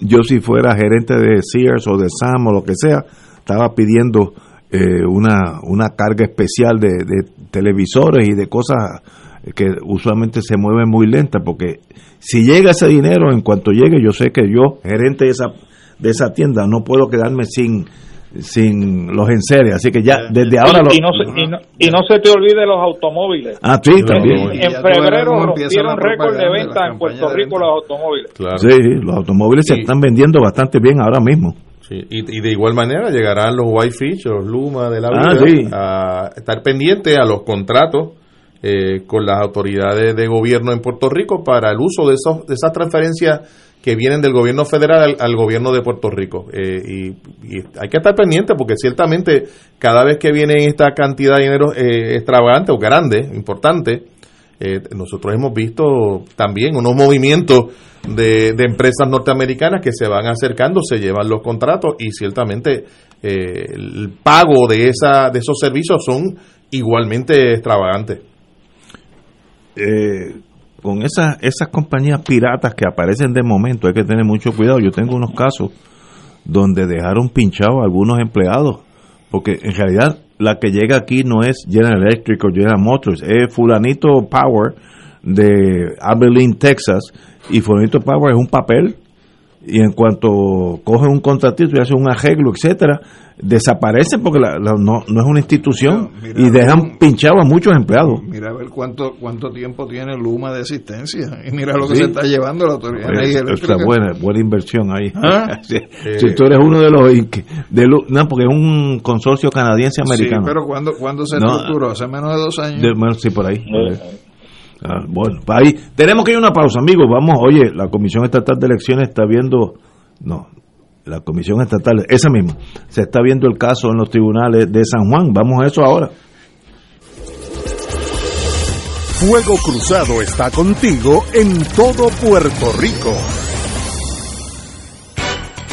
Yo si fuera gerente de Sears o de Sam o lo que sea, estaba pidiendo eh, una, una carga especial de, de televisores y de cosas que usualmente se mueven muy lentas, porque si llega ese dinero, en cuanto llegue, yo sé que yo, gerente de esa, de esa tienda, no puedo quedarme sin sin los enseres, así que ya desde ahora y, lo- y no se, y, no, y no se te olvide los automóviles. Ah, sí, En- también. En, febrero rompieron récord de venta en Puerto Rico los automóviles. Claro. Sí, los automóviles se están vendiendo bastante bien ahora mismo. Sí, y, y de igual manera llegarán los Whitefish, los Luma de la Ah, vida sí. a estar pendientes a los contratos eh, con las autoridades de gobierno en Puerto Rico para el uso de, esos, de esas transferencias que vienen del gobierno federal al, gobierno de Puerto Rico. Eh, y, hay que estar pendiente porque ciertamente cada vez que viene esta cantidad de dinero eh, extravagante o grande, importante, eh, nosotros hemos visto también unos movimientos de, de empresas norteamericanas que se van acercando, se llevan los contratos y ciertamente el pago de, esa, de esos servicios son igualmente extravagantes. Eh, con esas, esas compañías piratas que aparecen de momento hay que tener mucho cuidado. Yo tengo unos casos donde dejaron pinchados a algunos empleados, porque en realidad la que llega aquí no es General Electric o General Motors, es fulanito Power de Abilene, Texas, y fulanito Power es un papel y en cuanto cogen un contratito y hacen un arreglo, etcétera, desaparecen porque la- la- no, no es una institución mira, y dejan pinchados a muchos empleados. Mira a ver cuánto cuánto tiempo tiene Luma de existencia. Y mira lo que Sí. se está llevando la autoridad energía Está buena, buena inversión ahí. ¿Ah? (laughs) Sí. Eh, Si tú eres uno de los inc- de no, porque es un consorcio canadiense americano. Sí, pero cuando, cuando se No, estructuró, hace menos de dos años. De- bueno, sí, por ahí. Ah, bueno, ahí tenemos que ir a una pausa, amigos. Vamos, oye, la Comisión Estatal de Elecciones está viendo, no, la Comisión Estatal, esa misma, se está viendo el caso en los tribunales de San Juan. Vamos a eso ahora. Fuego Cruzado está contigo en todo Puerto Rico.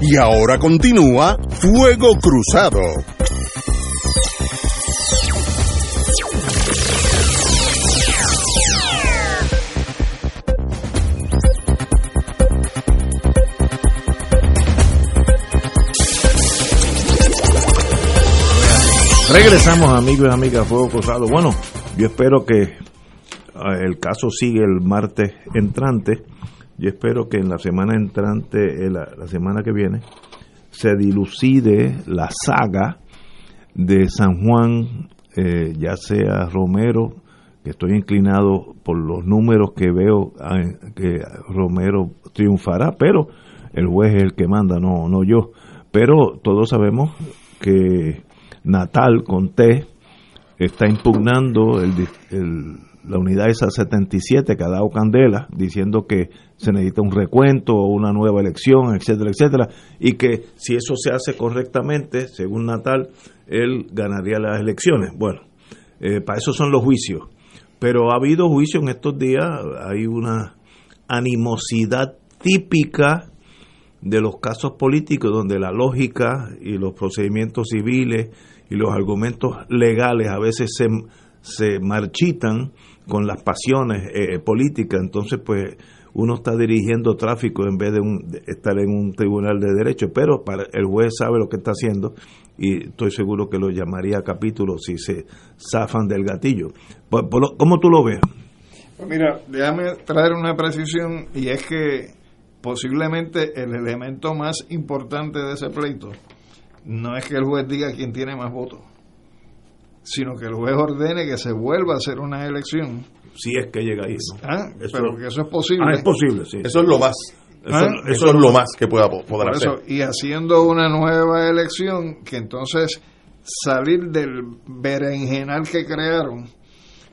Y ahora continúa Fuego Cruzado. Regresamos amigos y amigas Fuego Cruzado. Bueno, yo espero que eh, el caso sigue el martes entrante yo espero que en la semana entrante, eh, la, semana que viene, se dilucide la saga de San Juan, eh, ya sea Romero, que estoy inclinado por los números que veo ah, que Romero triunfará, pero el juez es el que manda, no, no yo. Pero todos sabemos que Natal con T está impugnando el, la unidad esa 77 que ha dado candela, diciendo que se necesita un recuento o una nueva elección, etcétera, etcétera, y que si eso se hace correctamente, según Natal, él ganaría las elecciones. Bueno, eh, para eso son los juicios. Pero ha habido juicios en estos días, hay una animosidad típica de los casos políticos donde la lógica y los procedimientos civiles y los argumentos legales a veces se, se marchitan con las pasiones eh, políticas, entonces pues uno está dirigiendo tráfico en vez de, estar en un tribunal de derecho, pero para el juez sabe lo que está haciendo y estoy seguro que lo llamaría capítulo si se zafan del gatillo. ¿Cómo tú lo ves? Pues mira, déjame traer una precisión y es que posiblemente el elemento más importante de ese pleito no es que el juez diga quién tiene más votos, sino que el juez ordene que se vuelva a hacer una elección si es que llega ahí. Ah, pero que eso es posible. Ah, es posible, sí. Eso es lo más. Ah, eso, es lo más que pueda poder hacer. y haciendo una nueva elección, que entonces salir del berenjenal que crearon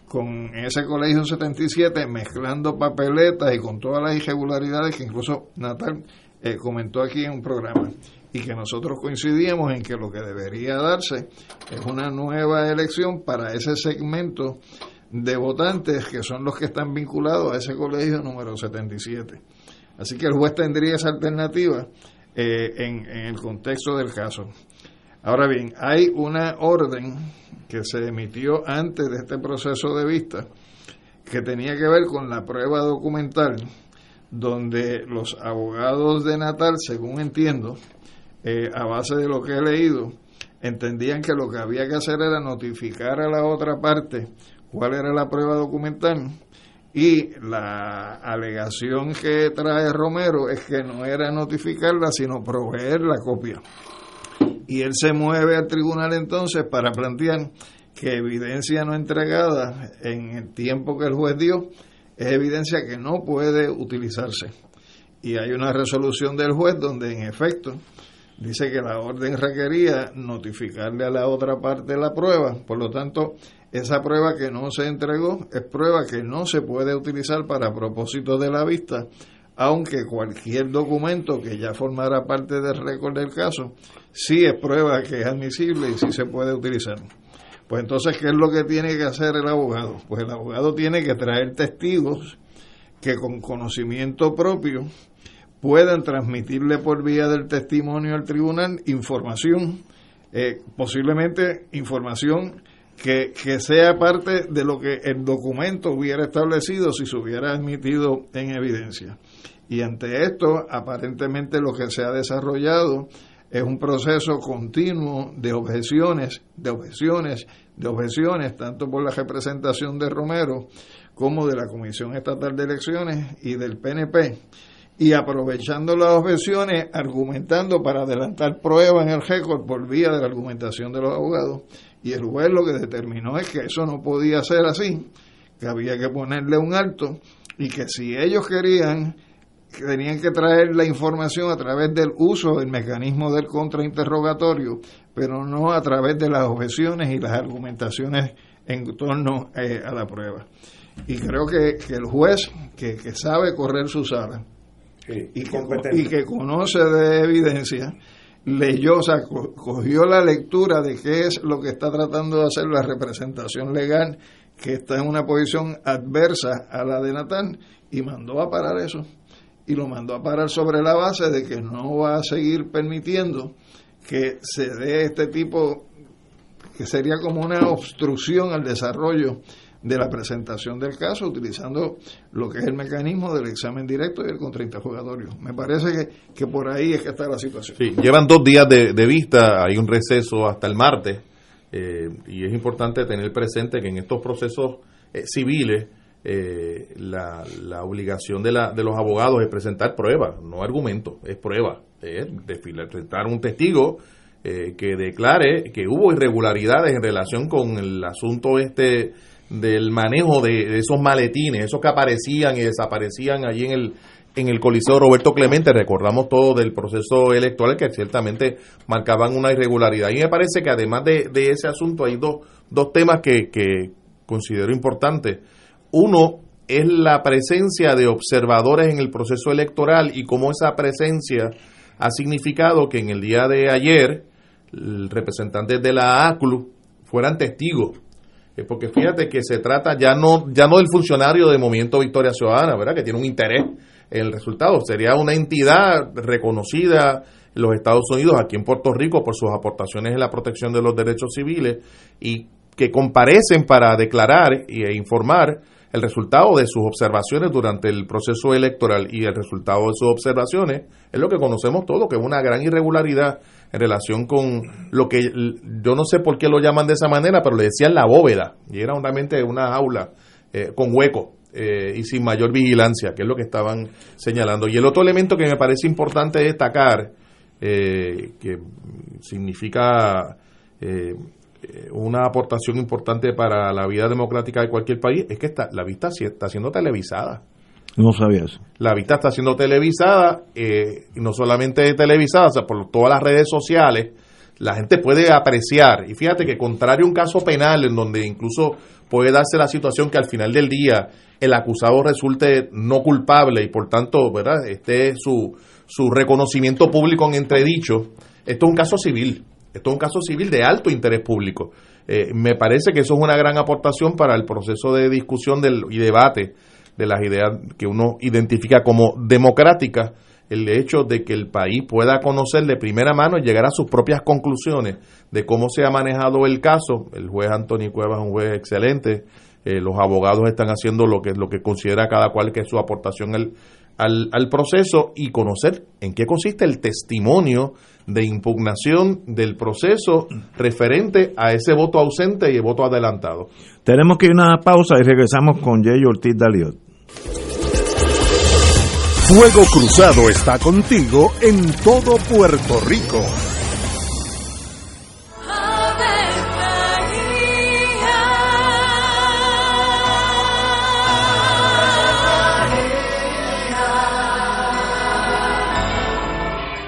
con ese colegio 77, mezclando papeletas y con todas las irregularidades que incluso Natal eh, comentó aquí en un programa y que nosotros coincidíamos en que lo que debería darse es una nueva elección para ese segmento de votantes que son los que están vinculados a ese colegio número 77. Así que el juez tendría esa alternativa eh, en, en el contexto del caso. Ahora bien, hay una orden que se emitió antes de este proceso de vista que tenía que ver con la prueba documental, donde los abogados de Natal, según entiendo, eh, a base de lo que he leído, entendían que lo que había que hacer era notificar a la otra parte cuál era la prueba documental y la alegación que trae Romero es que no era notificarla, sino proveer la copia. Y él se mueve al tribunal entonces para plantear que evidencia no entregada en el tiempo que el juez dio es evidencia que no puede utilizarse. Y hay una resolución del juez donde en efecto dice que la orden requería notificarle a la otra parte la prueba, por lo tanto, esa prueba que no se entregó es prueba que no se puede utilizar para propósitos de la vista, aunque cualquier documento que ya formara parte del récord del caso, sí es prueba que es admisible y sí se puede utilizar. Pues entonces, ¿qué es lo que tiene que hacer el abogado? Pues el abogado tiene que traer testigos que con conocimiento propio puedan transmitirle por vía del testimonio al tribunal información, eh, posiblemente información que, que, sea parte de lo que el documento hubiera establecido si se hubiera admitido en evidencia. Y ante esto, aparentemente lo que se ha desarrollado es un proceso continuo de objeciones, de objeciones, de objeciones, tanto por la representación de Romero como de la Comisión Estatal de Elecciones y del PNP. Y aprovechando las objeciones, argumentando para adelantar pruebas en el récord por vía de la argumentación de los abogados. Y el juez lo que determinó es que eso no podía ser así, que había que ponerle un alto y que si ellos querían que tenían que traer la información a través del uso del mecanismo del contrainterrogatorio, pero no a través de las objeciones y las argumentaciones en torno eh, a la prueba. Y creo que, que el juez, que, que, sabe correr su sala y, que, y, que, conoce de evidencia, leyó, o sea, cogió la lectura de qué es lo que está tratando de hacer la representación legal, que está en una posición adversa a la de Natán, y mandó a parar eso. Y lo mandó a parar sobre la base de que no va a seguir permitiendo que se dé este tipo, que sería como una obstrucción al desarrollo de la presentación del caso utilizando lo que es el mecanismo del examen directo y el contrainterrogatorio. Me parece que, que por ahí es que está la situación. Sí, llevan dos días de, vista, hay un receso hasta el martes eh, y es importante tener presente que en estos procesos eh, civiles eh, la, la, obligación de, la, de los abogados es presentar pruebas, no argumentos, es prueba, es presentar un testigo eh, que declare que hubo irregularidades en relación con el asunto este del manejo de, esos maletines, esos que aparecían y desaparecían allí en el en el Coliseo Roberto Clemente, recordamos todo del proceso electoral que ciertamente marcaban una irregularidad. Y me parece que además de, de ese asunto hay dos, dos temas que, que considero importantes. Uno es la presencia de observadores en el proceso electoral y cómo esa presencia ha significado que en el día de ayer representantes de la ACLU fueran testigos. Porque fíjate que se trata ya no, ya no del funcionario de Movimiento Victoria Ciudadana, ¿verdad? Que tiene un interés en el resultado. Sería una entidad reconocida en los Estados Unidos, aquí en Puerto Rico, por sus aportaciones en la protección de los derechos civiles y que comparecen para declarar e informar el resultado de sus observaciones durante el proceso electoral y el resultado de sus observaciones es lo que conocemos todos, que es una gran irregularidad en relación con lo que yo no sé por qué lo llaman de esa manera, pero le decían la bóveda, y era realmente una aula eh, con hueco eh, y sin mayor vigilancia, que es lo que estaban señalando. Y el otro elemento que me parece importante destacar, eh, que significa eh, una aportación importante para la vida democrática de cualquier país es que está, la vista está siendo televisada. No sabía eso. La vista está siendo televisada, eh, y no solamente televisada, o sea, por todas las redes sociales, la gente puede apreciar. Y fíjate que contrario a un caso penal en donde incluso puede darse la situación que al final del día el acusado resulte no culpable y por tanto, ¿verdad? Este su, su reconocimiento público en entredicho. Esto es un caso civil. Esto es un caso civil de alto interés público. Eh, me parece que eso es una gran aportación para el proceso de discusión del, y debate de las ideas que uno identifica como democráticas, el hecho de que el país pueda conocer de primera mano y llegar a sus propias conclusiones de cómo se ha manejado el caso. El juez Antonio Cuevas es un juez excelente, eh, los abogados están haciendo lo que, lo que considera cada cual que es su aportación al, al, al proceso y conocer en qué consiste el testimonio de impugnación del proceso referente a ese voto ausente y el voto adelantado. Tenemos que ir a una pausa y regresamos con Jay Ortiz Daliot. Fuego Cruzado está contigo en todo Puerto Rico.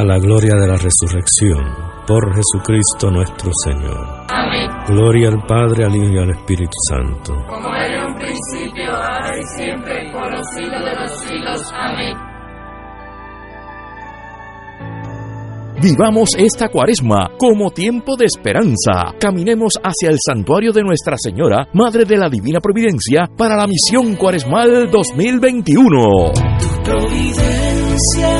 a la gloria de la resurrección, por Jesucristo nuestro Señor. Amén. Gloria al Padre, al Hijo y al Espíritu Santo. Como era en un principio, ahora y siempre, por los siglos de los siglos. Amén. Vivamos esta cuaresma como tiempo de esperanza. Caminemos hacia el santuario de Nuestra Señora, Madre de la Divina Providencia, para la misión cuaresmal 2021. Providencia divina.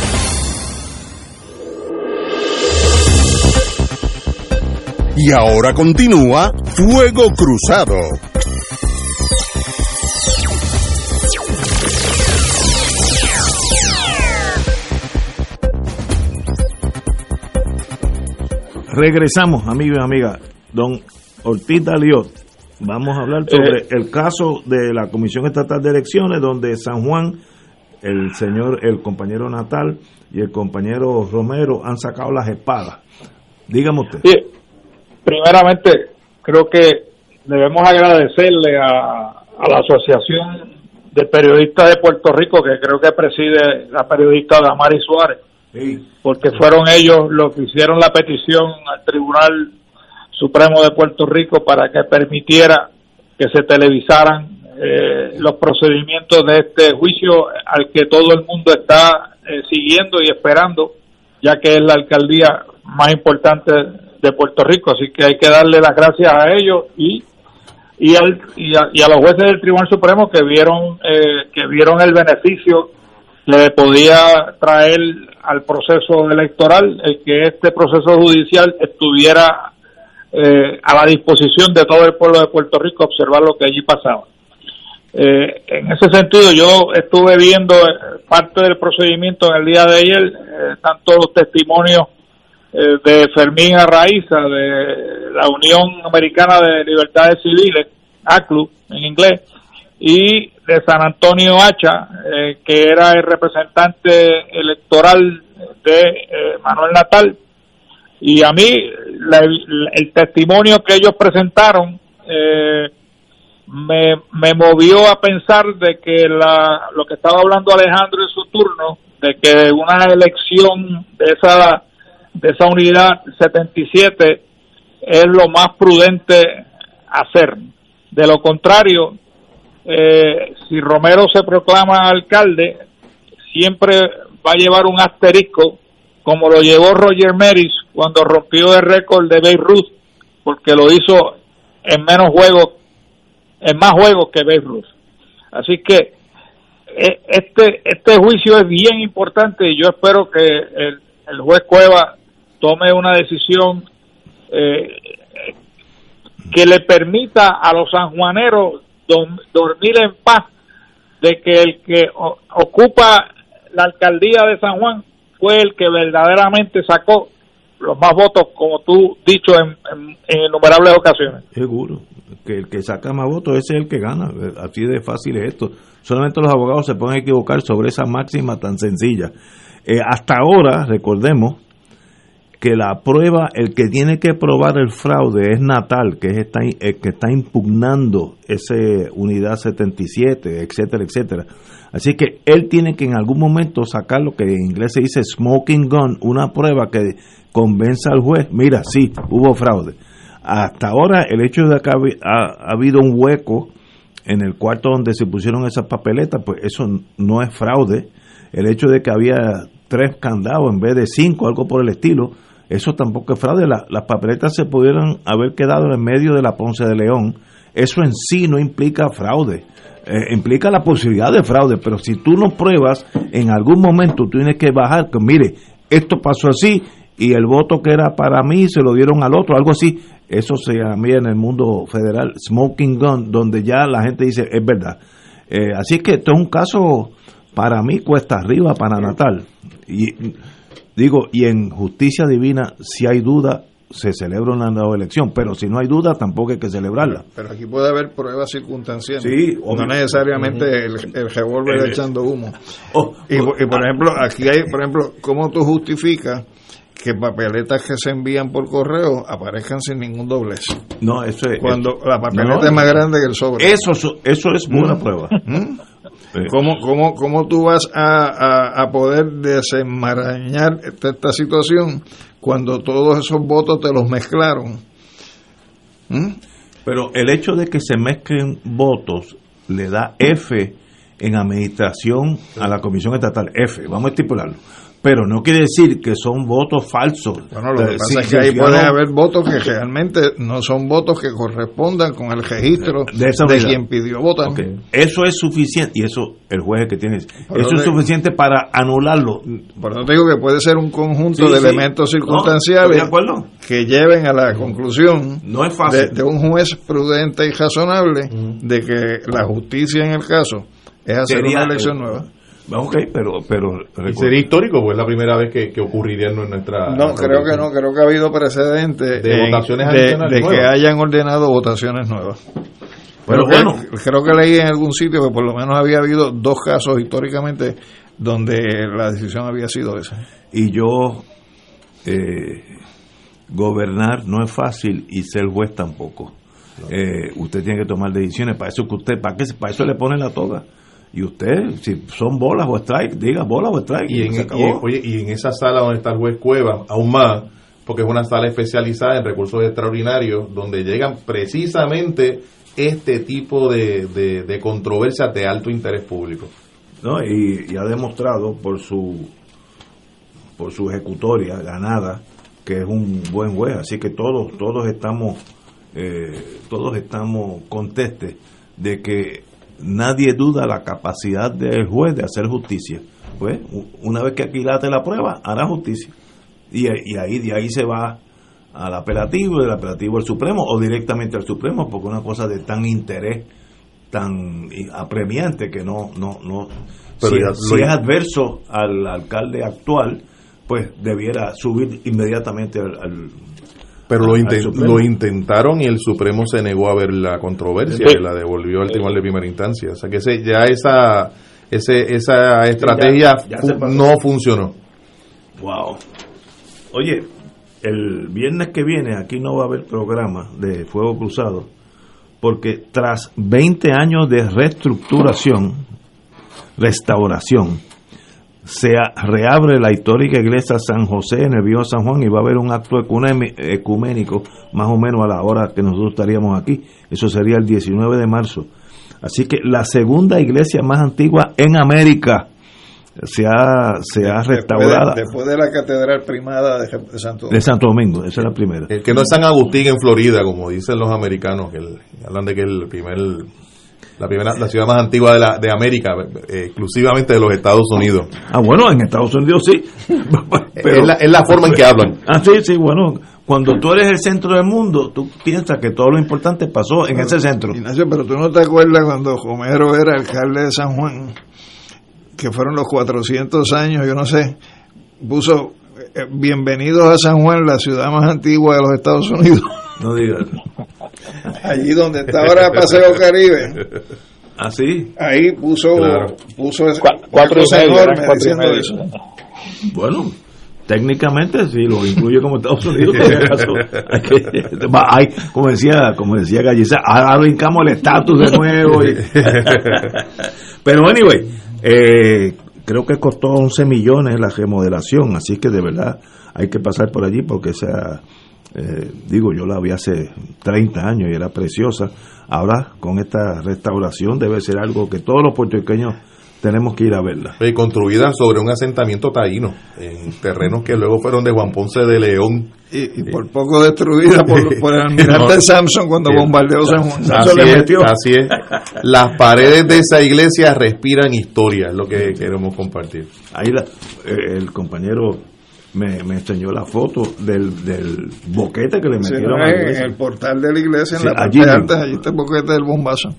Y ahora continúa Fuego Cruzado. Regresamos, amigos y amigas. Don Ortiz Daliot, vamos a hablar sobre el caso de la Comisión Estatal de Elecciones, donde San Juan, el señor, el compañero Natal y el compañero Romero han sacado las espadas. Dígame usted. Sí, primeramente, creo que debemos agradecerle a, a la Asociación de Periodistas de Puerto Rico, que creo que preside la periodista Damari Suárez, porque fueron ellos los que hicieron la petición al Tribunal Supremo de Puerto Rico para que permitiera que se televisaran eh, los procedimientos de este juicio al que todo el mundo está eh, siguiendo y esperando, ya que es la alcaldía más importante de Puerto Rico, así que hay que darle las gracias a ellos y y, al, y, a, los jueces del Tribunal Supremo que vieron eh, que vieron el beneficio le podía traer al proceso electoral el que este proceso judicial estuviera eh, a la disposición de todo el pueblo de Puerto Rico observar lo que allí pasaba. Eh, en ese sentido, yo estuve viendo eh, parte del procedimiento en el día de ayer, eh, tanto los testimonios eh, de Fermín Arraiza, de la Unión Americana de Libertades Civiles, ACLU en inglés, y de San Antonio Hacha, eh, que era el representante electoral de eh, Manuel Natal. Y a mí, el testimonio que ellos presentaron, eh, me, me movió a pensar de que la, lo que estaba hablando Alejandro en su turno, de que una elección de esa, de esa unidad 77 es lo más prudente hacer. De lo contrario, eh, si Romero se proclama alcalde, siempre va a llevar un asterisco, como lo llevó Roger Meris cuando rompió el récord de Beirut, porque lo hizo en menos juegos, en más juegos que Beirut. Así que eh, este este juicio es bien importante y yo espero que el, el juez Cueva tome una decisión eh, que le permita a los sanjuaneros dormir en paz de que el que ocupa la alcaldía de San Juan fue el que verdaderamente sacó los más votos, como tú dicho en, en- innumerables ocasiones. Seguro. Que el que saca más votos es el que gana. Así de fácil es esto. Solamente los abogados se pueden equivocar sobre esa máxima tan sencilla. Eh, hasta ahora, recordemos que la prueba, el que tiene que probar el fraude es Natal, que es está, el que está impugnando ese unidad 77, etcétera, etcétera. Así que él tiene que en algún momento sacar lo que en inglés se dice smoking gun, una prueba que convenza al juez, mira, sí, hubo fraude. Hasta ahora el hecho de que ha habido un hueco en el cuarto donde se pusieron esas papeletas, pues eso no es fraude. El hecho de que había tres candados en vez de cinco, algo por el estilo, eso tampoco es fraude. La- las papeletas se pudieron haber quedado en medio de la Ponce de León. Eso en sí no implica fraude. Eh, implica la posibilidad de fraude, pero si tú no pruebas, en algún momento tú tienes que bajar, que mire, esto pasó así y el voto que era para mí se lo dieron al otro, algo así. Eso se llama en el mundo federal smoking gun, donde ya la gente dice, es verdad. Eh, así es que esto es un caso para mí cuesta arriba para Natal. Y digo, y en justicia divina, si hay duda, se celebra una nueva elección, pero si no hay duda, tampoco hay que celebrarla. Pero aquí puede haber pruebas circunstanciales. Sí, no obvio. necesariamente el, el revólver echando humo. oh, y, por- y, por ejemplo, aquí hay, por ejemplo, ¿cómo tú justificas que papeletas que se envían por correo aparezcan sin ningún doblez? No, eso es. Cuando la papeleta No, es más grande que el sobre. Eso, eso es buena Mm. prueba. ¿Mm? ¿Cómo, cómo, ¿Cómo tú vas a, a, a poder desenmarañar esta, esta situación cuando todos esos votos te los mezclaron? ¿Mm? Pero el hecho de que se mezclen votos le da F en administración a la Comisión Estatal. F, vamos a estipularlo. Pero no quiere decir que son votos falsos. Bueno, lo que Eh, pasa es que ahí ciudadano- haber votos que realmente no son votos que correspondan con el registro de esa de quien pidió votar. Eso es suficiente, y eso el juez que tiene. Eso es te- suficiente para anularlo. Por eso te digo que puede ser un conjunto Sí, de sí. elementos circunstanciales que lleven a la conclusión No es fácil. de, de un juez prudente y razonable de que la justicia en el caso es hacer Sería, una elección nueva. Ok, pero. pero Y sería histórico, porque es la primera vez que, que ocurriría en nuestra. No, nuestra creo que no, creo que ha habido precedentes De votaciones de, adicionales de que hayan ordenado votaciones nuevas. Pero Creo que- bueno. creo que leí en algún sitio que por lo menos había habido dos casos históricamente donde la decisión había sido esa. Y yo. eh, gobernar no es fácil y ser juez tampoco. Eh, usted tiene que tomar decisiones. Para eso que usted, para, qué, para eso le pone la toga. Y usted, si son bolas o strike, diga bolas o strike. Y en, se y, acabó. oye, y en esa sala donde está el juez Cueva, aún más, porque es una sala especializada en recursos extraordinarios, donde llegan precisamente este tipo de, de, de controversias de alto interés público. ¿no? y, y ha demostrado por su por su ejecutoria ganada que es un buen juez así que todos todos estamos eh, todos estamos contestes de que nadie duda la capacidad del juez de hacer justicia pues una vez que aquilate la prueba hará justicia y, y ahí de ahí se va al apelativo, del apelativo al Supremo o directamente al Supremo, porque una cosa de tan interés, tan apremiante que no, no, no. Pero si, ya si lo- es adverso al alcalde actual, pues debiera subir inmediatamente al, al- Pero lo, inten- lo intentaron y el Supremo se negó a ver la controversia Sí. y la devolvió al tribunal de primera instancia. O sea que ese, ya esa, ese, esa estrategia ya fu- no funcionó. Wow. Oye, el viernes que viene aquí no va a haber programa de Fuego Cruzado porque tras 20 años de reestructuración, restauración, se reabre la histórica iglesia San José en el viejo San Juan y va a haber un acto ecuménico más o menos a la hora que nosotros estaríamos aquí. Eso sería el 19 de marzo. Así que la segunda iglesia más antigua en América se ha, se ha restaurado Después de, después de la catedral primada de, de Santo de Santo Domingo. Esa es la primera. El que no es San Agustín en Florida, como dicen los americanos, que el- hablan de que el primer, la primera, la ciudad más antigua de, la, de América, eh, exclusivamente de los Estados Unidos. Ah, bueno, en Estados Unidos sí. (laughs) Es la- es la forma en que hablan. Ah, sí, sí, bueno. Cuando tú eres el centro del mundo, tú piensas que todo lo importante pasó en ese centro. Ignacio, pero tú no te acuerdas cuando Homero era alcalde de San Juan, que fueron los 400 años, yo no sé, puso eh, bienvenidos a San Juan, la ciudad más antigua de los Estados Unidos. No digas. (laughs) Allí donde está ahora Paseo Caribe. Ah, sí. Ahí puso, Claro. puso cuatro y cosa medio, enorme eran cuatro y diciendo medio. Bueno, eso. técnicamente sí, lo incluye como Estados Unidos. si. Hay que- hay, como decía, como decía Galliza, ahora brincamos el estatus de nuevo. y- (laughs) Pero anyway, eh, creo que costó 11 millones la remodelación, así que de verdad hay que pasar por allí porque sea, eh, digo, yo la vi hace 30 años y era preciosa. Ahora con esta restauración debe ser algo que todos los puertorriqueños tenemos que ir a verla. Y construida sobre un asentamiento taíno, en terrenos que luego fueron de Juan Ponce de León. Y, y por poco destruida por, (laughs) por el almirante No. Samson cuando bombardeó San Juan. Así le es, metió. así es. Las paredes de esa iglesia respiran historia, es lo que queremos compartir. Ahí la- eh, el compañero me, me enseñó la foto del, del boquete que le Sí, metieron no, la en el portal de la iglesia, en Sí, la allí parte mismo. alta, allí está el boquete del bombazo.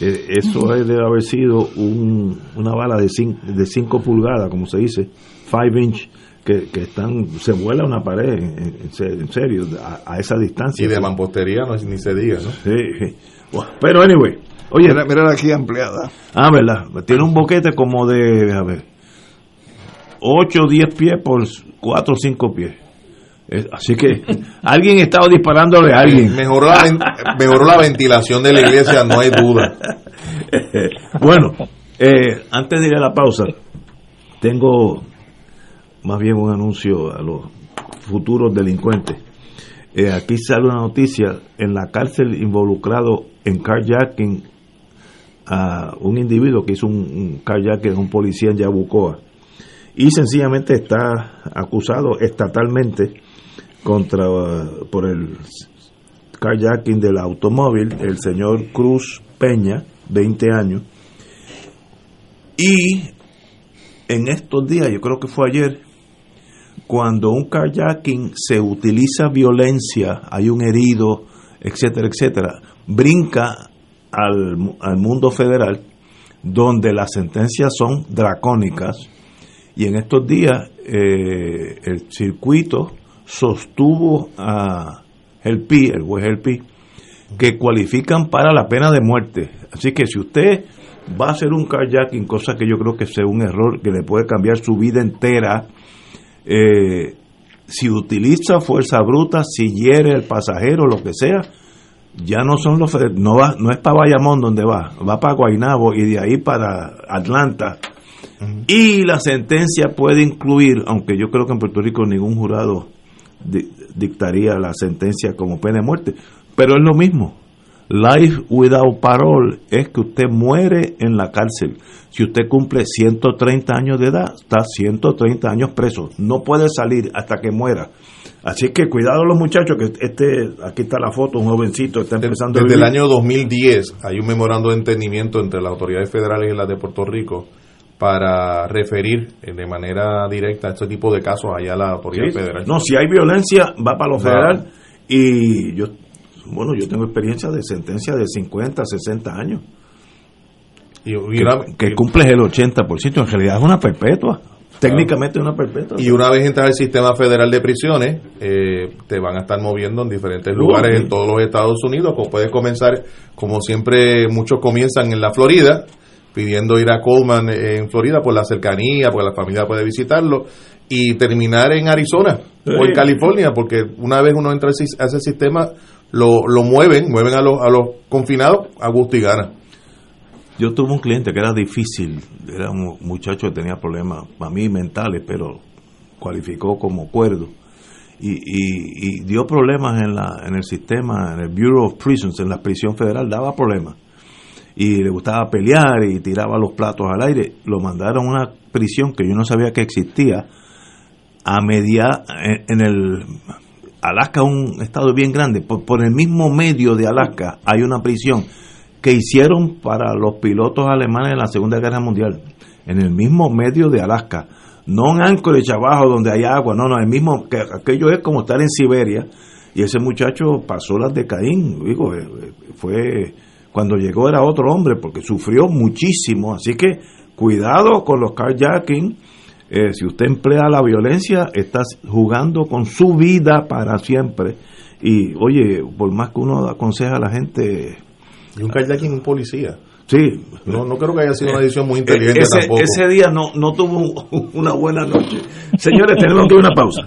Eh, eso debe haber sido un, una bala de 5 de cinco pulgadas, como se dice, 5 inch, que, que están se vuela una pared, en, en se- en serio, a, a esa distancia. Y de mampostería no, ni se diga, ¿no? Sí, sí. Bueno, Pero anyway, oye. Mira, mira aquí ampliada. Ah, verdad. Tiene un boquete como de, a ver, 8 o 10 pies por 4 o 5 pies. Así que (laughs) alguien estaba disparándole a alguien. Mejoró la, (laughs) mejoró la ventilación de la iglesia, no hay duda. (laughs) bueno, eh, antes de ir a la pausa, tengo más bien un anuncio a los futuros delincuentes. Eh, aquí sale una noticia en la cárcel involucrado en carjacking a un individuo que hizo un, un carjacking a un policía en Yabucoa y sencillamente está acusado estatalmente contra por el carjacking del automóvil el señor Cruz Peña 20 años. Y en estos días yo creo que fue ayer cuando un carjacking se utiliza violencia hay un herido etcétera etcétera brinca al, al mundo federal donde las sentencias son dracónicas y en estos días eh, el circuito sostuvo a el PI, el juez el PI, que cualifican para la pena de muerte. Así que si usted va a hacer un carjacking, cosa que yo creo que sea un error que le puede cambiar su vida entera, eh, si utiliza fuerza bruta, si hiere al pasajero, lo que sea, ya no son los no va no es para Bayamón donde va, va para Guaynabo y de ahí para Atlanta. Y la sentencia puede incluir, aunque yo creo que en Puerto Rico ningún jurado di- dictaría la sentencia como pena de muerte, pero es lo mismo. Life without parole es que usted muere en la cárcel. Si usted cumple 130 años de edad, está 130 años preso. No puede salir hasta que muera. Así que cuidado los muchachos, que este, aquí está la foto, un jovencito está empezando a Desde el vivir. año 2010 hay un memorando de entendimiento entre las autoridades federales y las de Puerto Rico para referir eh, de manera directa este tipo de casos allá a la autoridad Sí. federal. No, si hay violencia, va para lo Va. federal. Y yo, bueno, yo tengo experiencia de sentencia de 50, 60 años. Y, y que, una- que cumples el 80%, en realidad es una perpetua. Técnicamente es una perpetua. Y una vez entras al sistema federal de prisiones, eh, te van a estar moviendo en diferentes lugares en todos los Estados Unidos. Como puedes comenzar, como siempre, muchos comienzan en la Florida, pidiendo ir a Coleman eh, en Florida por la cercanía, porque la familia puede visitarlo, y terminar en Arizona o en. California, porque una vez uno entra a ese- a ese sistema, lo, lo mueven, mueven a los, a los confinados a gusto y gana. Yo tuve un cliente que era difícil, era un muchacho que tenía problemas, para mí mentales, pero cualificó como cuerdo. Y, y- y dio problemas en, la, en el sistema, en el Bureau of Prisons, en la prisión federal, daba problemas. Y le gustaba pelear y tiraba los platos al aire. Lo mandaron a una prisión que yo no sabía que existía, a media, en, el Alaska, un estado bien grande, por, por el mismo medio de Alaska hay una prisión que hicieron para los pilotos alemanes en la Segunda Guerra Mundial, en el mismo medio de Alaska, no en Anchorage abajo donde hay agua, no, no, el mismo, que aquello es como estar en Siberia, y ese muchacho pasó las de Caín, digo, eh, eh, fue, cuando llegó era otro hombre, porque sufrió muchísimo, así que cuidado con los carjacking, eh, si usted emplea la violencia, estás jugando con su vida para siempre, y oye, por más que uno aconseja a la gente Y un carjacking un policía. Sí. No, no creo que haya sido una decisión muy inteligente ese, tampoco. ese día no, no tuvo (laughs) una buena noche. Señores, tenemos que ir a una pausa.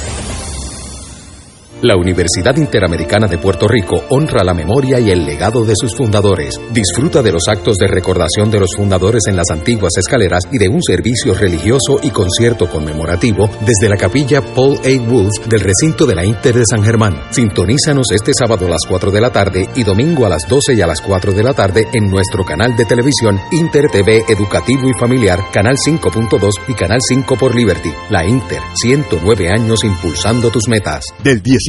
La Universidad Interamericana de Puerto Rico honra la memoria y el legado de sus fundadores. Disfruta de los actos de recordación de los fundadores en las antiguas escaleras y de un servicio religioso y concierto conmemorativo desde la capilla Paul A. Wolf del recinto de la Inter de San Germán. Sintonízanos este sábado a las 4 de la tarde y domingo a las 12 y a las 4 de la tarde en nuestro canal de televisión Inter TV Educativo y Familiar, Canal 5.2 y Canal 5 por Liberty. La Inter, 109 años impulsando tus metas. Del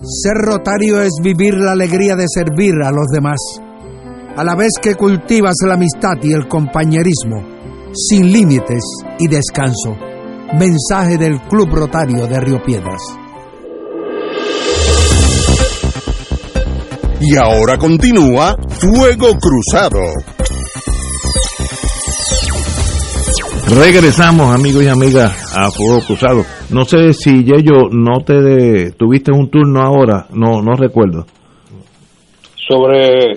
Ser rotario es vivir la alegría de servir a los demás, a la vez que cultivas la amistad y el compañerismo, sin límites y descanso. Mensaje del Club Rotario de Río Piedras. Y ahora continúa Fuego Cruzado. Regresamos, amigos y amigas, a Fuego Cruzado. No sé si Yello no te de- tuviste un turno ahora, no no recuerdo. Sobre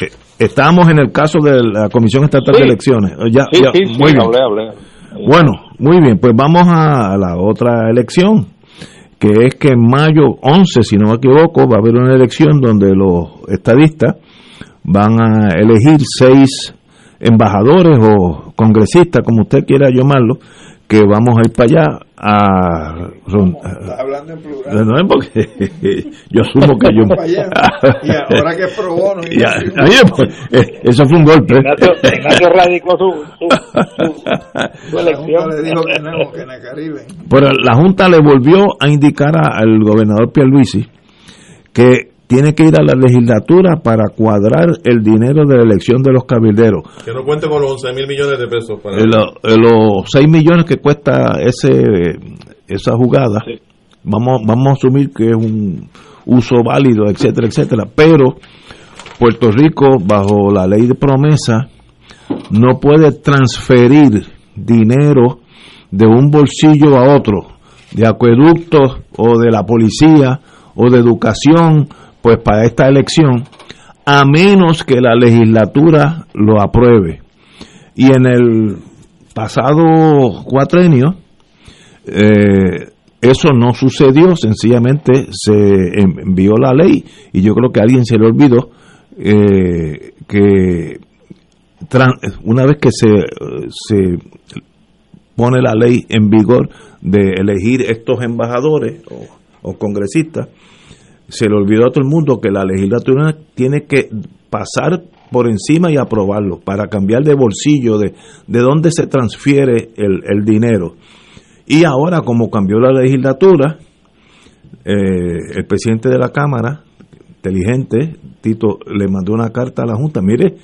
Eh, Estábamos en el caso de la Comisión Estatal Sí. de Elecciones. Ya, sí, ya, sí, sí, muy bien. hablé, hablé. Bueno, muy bien, pues vamos a la otra elección, que es que en mayo 11, si no me equivoco, va a haber una elección donde los estadistas van a elegir seis embajadores o congresistas, como usted quiera llamarlo, que vamos a ir para allá a... Estás hablando en plural. No es porque (laughs) yo asumo que yo... y ahora que es pro bono. (laughs) Y a- oye, pues, eh, eso fue un golpe. Ignacio, Ignacio radicó su, su, su, su La elección. Junta le dijo que no, que en el Caribe. Pero la Junta le volvió a indicar a- al gobernador Pierluisi que tiene que ir a la legislatura para cuadrar el dinero de la elección de los cabilderos. Que no cuente con los 11 mil millones de pesos. Para Eh, lo- eh, los 6 millones que cuesta ese esa jugada, vamos, vamos a asumir que es un uso válido, etcétera, etcétera. Pero Puerto Rico, bajo la ley de promesa, no puede transferir dinero de un bolsillo a otro, de acueductos o de la policía o de educación, pues para esta elección, a menos que la legislatura lo apruebe. Y en el pasado cuatrenio, eh, eso no sucedió, sencillamente se envió la ley y yo creo que a alguien se le olvidó eh, que una vez que se, se pone la ley en vigor de elegir estos embajadores o, o congresistas, se le olvidó a todo el mundo que la legislatura tiene que pasar por encima y aprobarlo para cambiar de bolsillo, de, de dónde se transfiere el, el dinero. Y ahora, como cambió la legislatura, eh, el presidente de la Cámara, inteligente, Tito, le mandó una carta a la Junta, mire,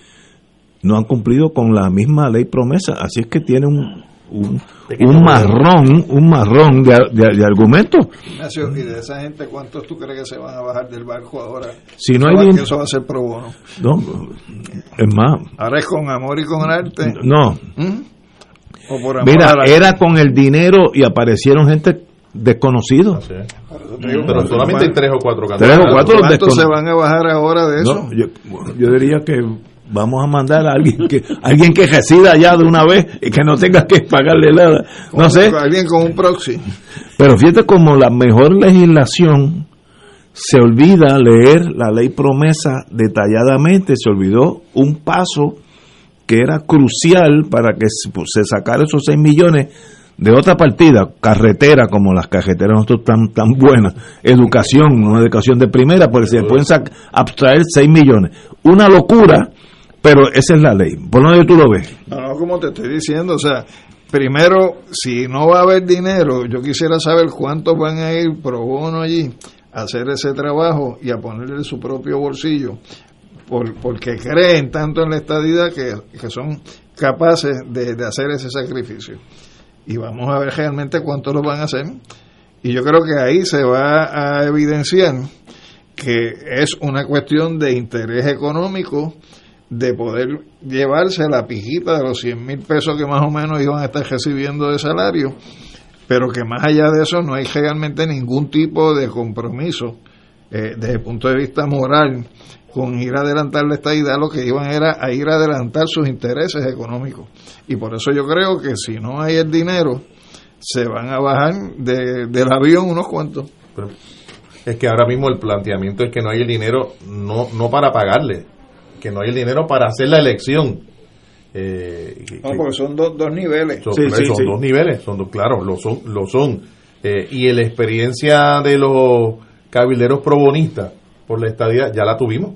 no han cumplido con la misma ley promesa, así es que tiene un, un, un marrón, un marrón de, de, de argumentos. Ignacio, y de esa gente, ¿cuántos tú crees que se van a bajar del barco ahora? Si no hay que eso va a ser pro bono. No, es más, Ahora es con amor y con arte. no, ¿Mm? O por amor mira, era con el dinero y aparecieron gente desconocidos. Pero solamente hay tres o cuatro Tres o cuatro ¿Cuántos se van a bajar ahora de eso? No, yo, yo diría que vamos a mandar a alguien que alguien que resida allá de una vez y que no tenga que pagarle nada. No sé, Alguien con un proxy. pero fíjate como la mejor legislación se olvida leer la ley promesa detalladamente, se olvidó un paso que era crucial para que se pues, sacara esos 6 millones de otra partida, carretera, como las carreteras nosotros tan, tan buenas, educación, una educación de primera, porque se pueden abstraer 6 millones. Una locura, pero esa es la ley. ¿Por dónde tú lo ves? No, no, como te estoy diciendo, o sea, primero, si no va a haber dinero, yo quisiera saber cuántos van a ir pro bono allí a hacer ese trabajo y a ponerle su propio bolsillo, por, porque creen tanto en la estadidad que, que son capaces de, de hacer ese sacrificio. Y vamos a ver realmente cuántos lo van a hacer. Y yo creo que ahí se va a evidenciar que es una cuestión de interés económico de poder llevarse la pijita de los 100 mil pesos que más o menos iban a estar recibiendo de salario, pero que más allá de eso no hay realmente ningún tipo de compromiso eh, desde el punto de vista moral con ir a adelantar la estadidad, lo que iban era a ir a adelantar sus intereses económicos. Y por eso yo creo que si no hay el dinero, se van a bajar de- del avión unos cuantos. Es que ahora mismo el planteamiento es que no hay el dinero, no, no para pagarle, que no hay el dinero para hacer la elección. Eh, No, que- porque son dos, dos niveles. son, son dos niveles, son dos, claro, lo son. Lo son. Eh, y la experiencia de los cabilderos probonistas por la estadía ya la tuvimos.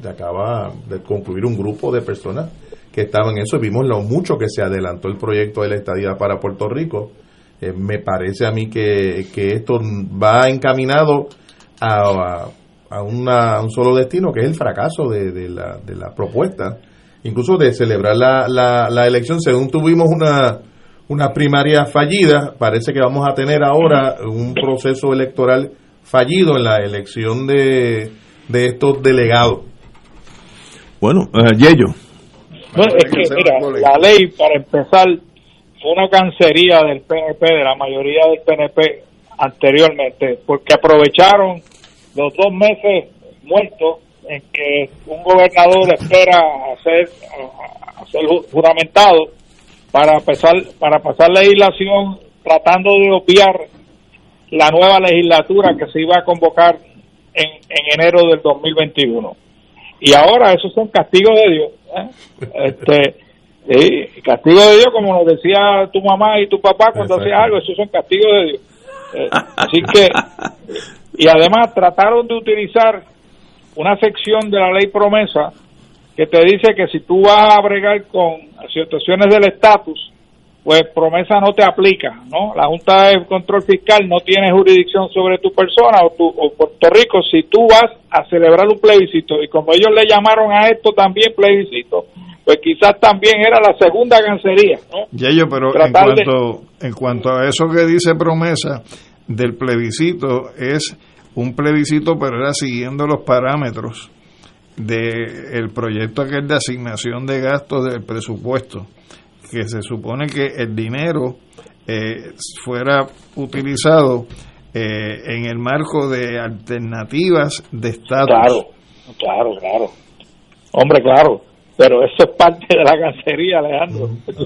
Se acaba de concluir un grupo de personas que estaban en eso y vimos lo mucho que se adelantó el proyecto de la estadía para Puerto Rico. Eh, me parece a mí que, que esto va encaminado a, a- a una- a un solo destino, que es el fracaso de, de la, de la propuesta, incluso de celebrar la, la, la elección. Según tuvimos una, una primaria fallida, parece que vamos a tener ahora un proceso electoral fallido en la elección de, de estos delegados. Bueno, eh, Yello. Bueno, es que, mira, la ley, para empezar, fue una cancería del PNP, de la mayoría del PNP anteriormente, porque aprovecharon los dos meses muertos en que un gobernador espera a ser, a- a ser ju- juramentado para pasar, para pasar legislación tratando de obviar la nueva legislatura que se iba a convocar en, en enero del 2021. Y ahora esos son castigos de Dios. ¿eh? (laughs) Este, sí, castigos de Dios, como nos decía tu mamá y tu papá cuando hacías algo, esos son castigos de Dios. Eh, así que, (laughs) y además trataron de utilizar una sección de la ley promesa que te dice que si tú vas a bregar con situaciones del estatus, pues promesa no te aplica, ¿no? La Junta de Control Fiscal no tiene jurisdicción sobre tu persona o, tu, o Puerto Rico si tú vas a celebrar un plebiscito y como ellos le llamaron a esto también plebiscito, pues quizás también era la segunda gancería, ¿no? Yayo, pero en de- cuanto, en cuanto a eso que dice promesa del plebiscito, es un plebiscito, pero era siguiendo los parámetros del el proyecto aquel de asignación de gastos del presupuesto, que se supone que el dinero eh, fuera utilizado eh, en el marco de alternativas de estatus. Claro, claro, claro. Hombre, claro. Pero eso es parte de la gancería, Alejandro. (laughs)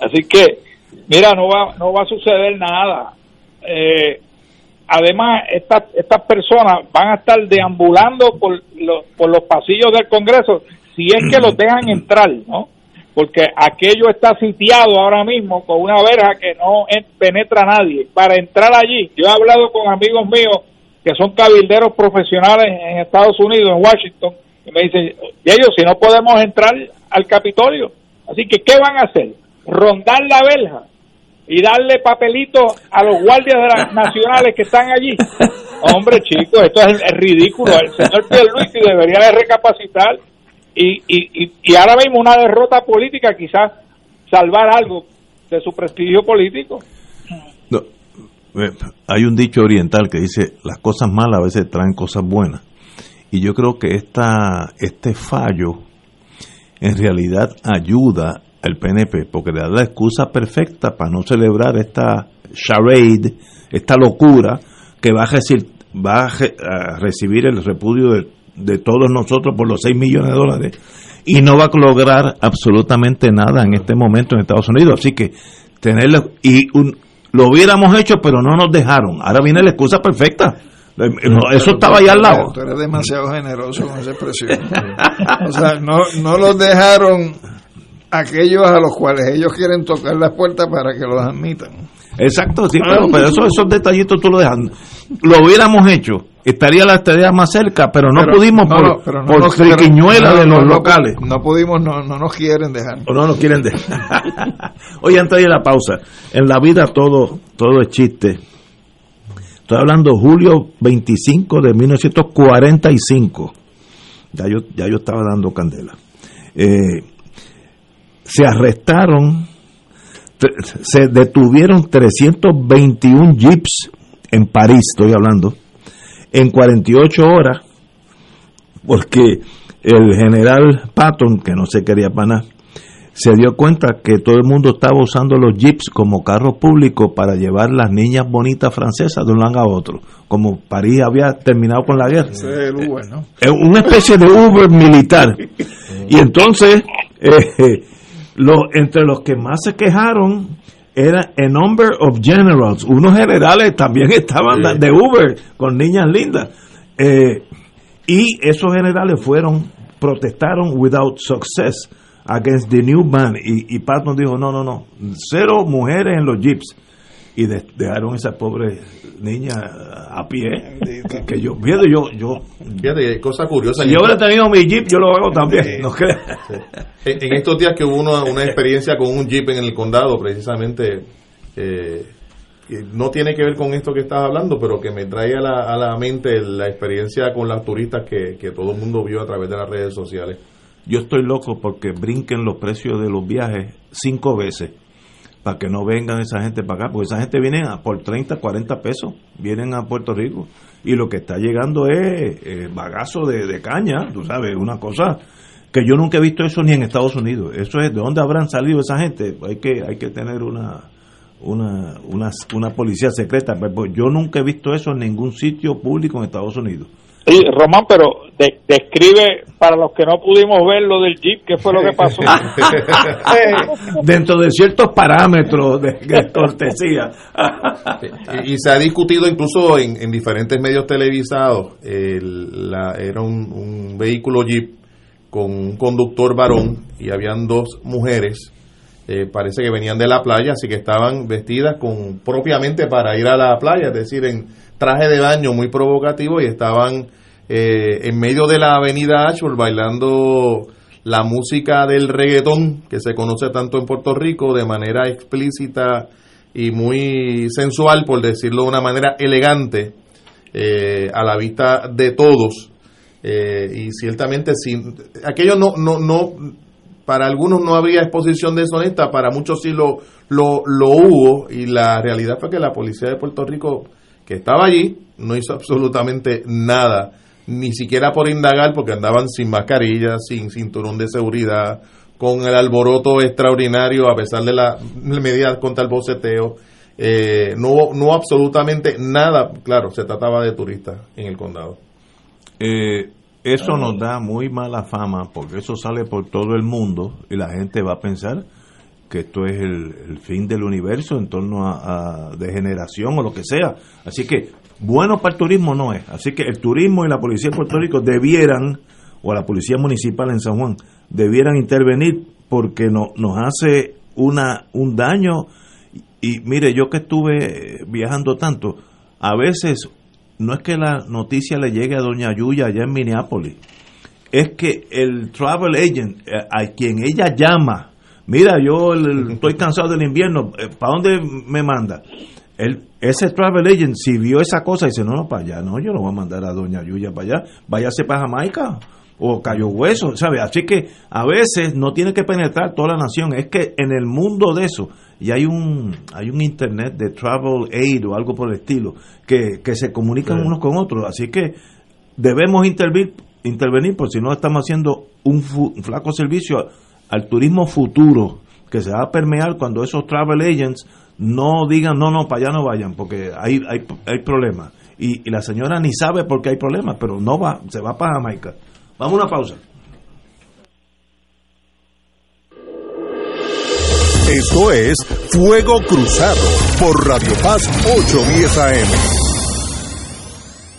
Así que, mira, no va, no va a suceder nada. Eh, además, estas estas personas van a estar deambulando por los, por los pasillos del Congreso, si es que los dejan entrar, ¿no? Porque aquello está sitiado ahora mismo con una verja que no en- penetra nadie. Para entrar allí, yo he hablado con amigos míos que son cabilderos profesionales en Estados Unidos, en Washington, y me dicen, y ellos si no podemos entrar al Capitolio, así que ¿qué van a hacer? Rondar la verja y darle papelitos a los guardias de las (laughs) nacionales que están allí. Hombre, chicos, esto es, es ridículo. El señor Pierluisi debería de recapacitar y, y, y, y ahora mismo una derrota política quizás salvar algo de su prestigio político. No, eh, hay un dicho oriental que dice las cosas malas a veces traen cosas buenas y yo creo que esta este fallo en realidad ayuda al PNP porque le da la excusa perfecta para no celebrar esta charade, esta locura que va a, recibir, va a, re- a recibir el repudio de, de todos nosotros por los 6 millones de dólares y no va a lograr absolutamente nada en este momento en Estados Unidos. Así que tenerlo y un- lo hubiéramos hecho, pero no nos dejaron. Ahora viene la excusa perfecta. No, Eso estaba ahí al lado. Tú eres demasiado generoso con esa expresión. o sea, no, no los dejaron aquellos a los cuales ellos quieren tocar las puertas para que los admitan. Exacto, sí, pero, pero eso- esos detallitos tú lo dejas. Lo hubiéramos hecho, estaría la tarea más cerca, pero no Pero- pudimos no, por, no, pero no por nos- pero- de los locales. No pudimos, no, no nos quieren dejar. O no nos quieren dejar. (laughs) Oye, antes de ir a la pausa, en la vida todo, todo es chiste. Estoy hablando julio 25 de 1945. Ya yo, ya yo estaba dando candela. Eh, se arrestaron, se detuvieron 321 jeeps en París, estoy hablando, en 48 horas, porque el general Patton, que no se quería para nada, se dio cuenta que todo el mundo estaba usando los jeeps como carros públicos para llevar las niñas bonitas francesas de un lado a otro, como París había terminado con la guerra. Es el Uber, ¿no? Es una especie de Uber militar. (laughs) Y entonces, eh, lo, entre los que más se quejaron era a number of generals. Unos generales también (laughs) estaban Sí. de Uber con niñas lindas. Eh, y esos generales fueron, protestaron without success against the new ban. Y, y Patton dijo, no, no, no, cero mujeres en los jeeps. Y de- dejaron esa pobre niña a pie. Que, que yo, fíjate, yo, yo, Fíjate, cosa curiosa. si yo hubiera tenido mi jeep, yo lo hago también. No. En, en estos días que hubo una, una experiencia con un jeep en el condado, precisamente, eh, no tiene que ver con esto que estás hablando, pero que me trae a la, a la mente la experiencia con las turistas que, que todo el mundo vio a través de las redes sociales. Yo estoy loco porque brinquen los precios de los viajes cinco veces para que no vengan esa gente para acá, porque esa gente viene a por 30, 40 pesos, vienen a Puerto Rico y lo que está llegando es eh, bagazo de, caña, tú sabes, una cosa que yo nunca he visto eso ni en Estados Unidos. Eso es de dónde habrán salido esa gente. Hay que hay que tener una una, una, una policía secreta. Pero yo nunca he visto eso en ningún sitio público en Estados Unidos. Sí, Román, pero de- describe para los que no pudimos ver lo del Jeep, ¿qué fue lo que pasó? (laughs) Dentro de ciertos parámetros de, de (laughs) cortesía. y, y se ha discutido incluso en, en diferentes medios televisados. el- la- era un, un vehículo Jeep con un conductor varón y habían dos mujeres. eh, parece que venían de la playa, así que estaban vestidas con propiamente para ir a la playa, es decir, en traje de baño muy provocativo y estaban eh, en medio de la avenida Ashford bailando la música del reggaetón que se conoce tanto en Puerto Rico de manera explícita y muy sensual, por decirlo de una manera elegante, eh, a la vista de todos. Eh, y ciertamente, sin, aquello no, no, no, para algunos no habría exposición deshonesta, para muchos sí lo, lo, lo hubo, y la realidad fue que la policía de Puerto Rico, que estaba allí, no hizo absolutamente nada, ni siquiera por indagar, porque andaban sin mascarilla, sin cinturón de seguridad, con el alboroto extraordinario, a pesar de las medidas contra el boceteo. Eh, no no absolutamente nada, claro, se trataba de turistas en el condado. Eh, eso nos da muy mala fama porque eso sale por todo el mundo y la gente va a pensar que esto es el, fin del universo en torno a, a degeneración o lo que sea. Así que bueno para el turismo no es. Así que el turismo y la policía de Puerto Rico debieran, o la policía municipal en San Juan, debieran intervenir porque no, nos hace una un daño. Y, y mire, yo que estuve viajando tanto, a veces no es que la noticia le llegue a Doña Yuya allá en Minneapolis, es que el travel agent, eh, a quien ella llama, mira, yo el- el- estoy cansado del invierno, ¿para dónde me manda? Él, ese travel agent, si vio esa cosa, dice, no, no, para allá, no, yo no voy a mandar a Doña Yuya para allá, váyase para Jamaica o Cayo Hueso, ¿sabe? Así que a veces no tiene que penetrar toda la nación, es que en el mundo de eso, y hay un hay un internet de travel aid o algo por el estilo, que, que se comunican Sí. unos con otros, así que debemos intervenir, intervenir por si no estamos haciendo un, un flaco servicio al turismo futuro que se va a permear cuando esos travel agents no digan no, no, para allá no vayan, porque hay, hay, hay problemas. Y, la señora ni sabe por qué hay problemas, pero no va, se va para Jamaica. Vamos a una pausa. Esto es Fuego Cruzado por Radio Paz 810 AM.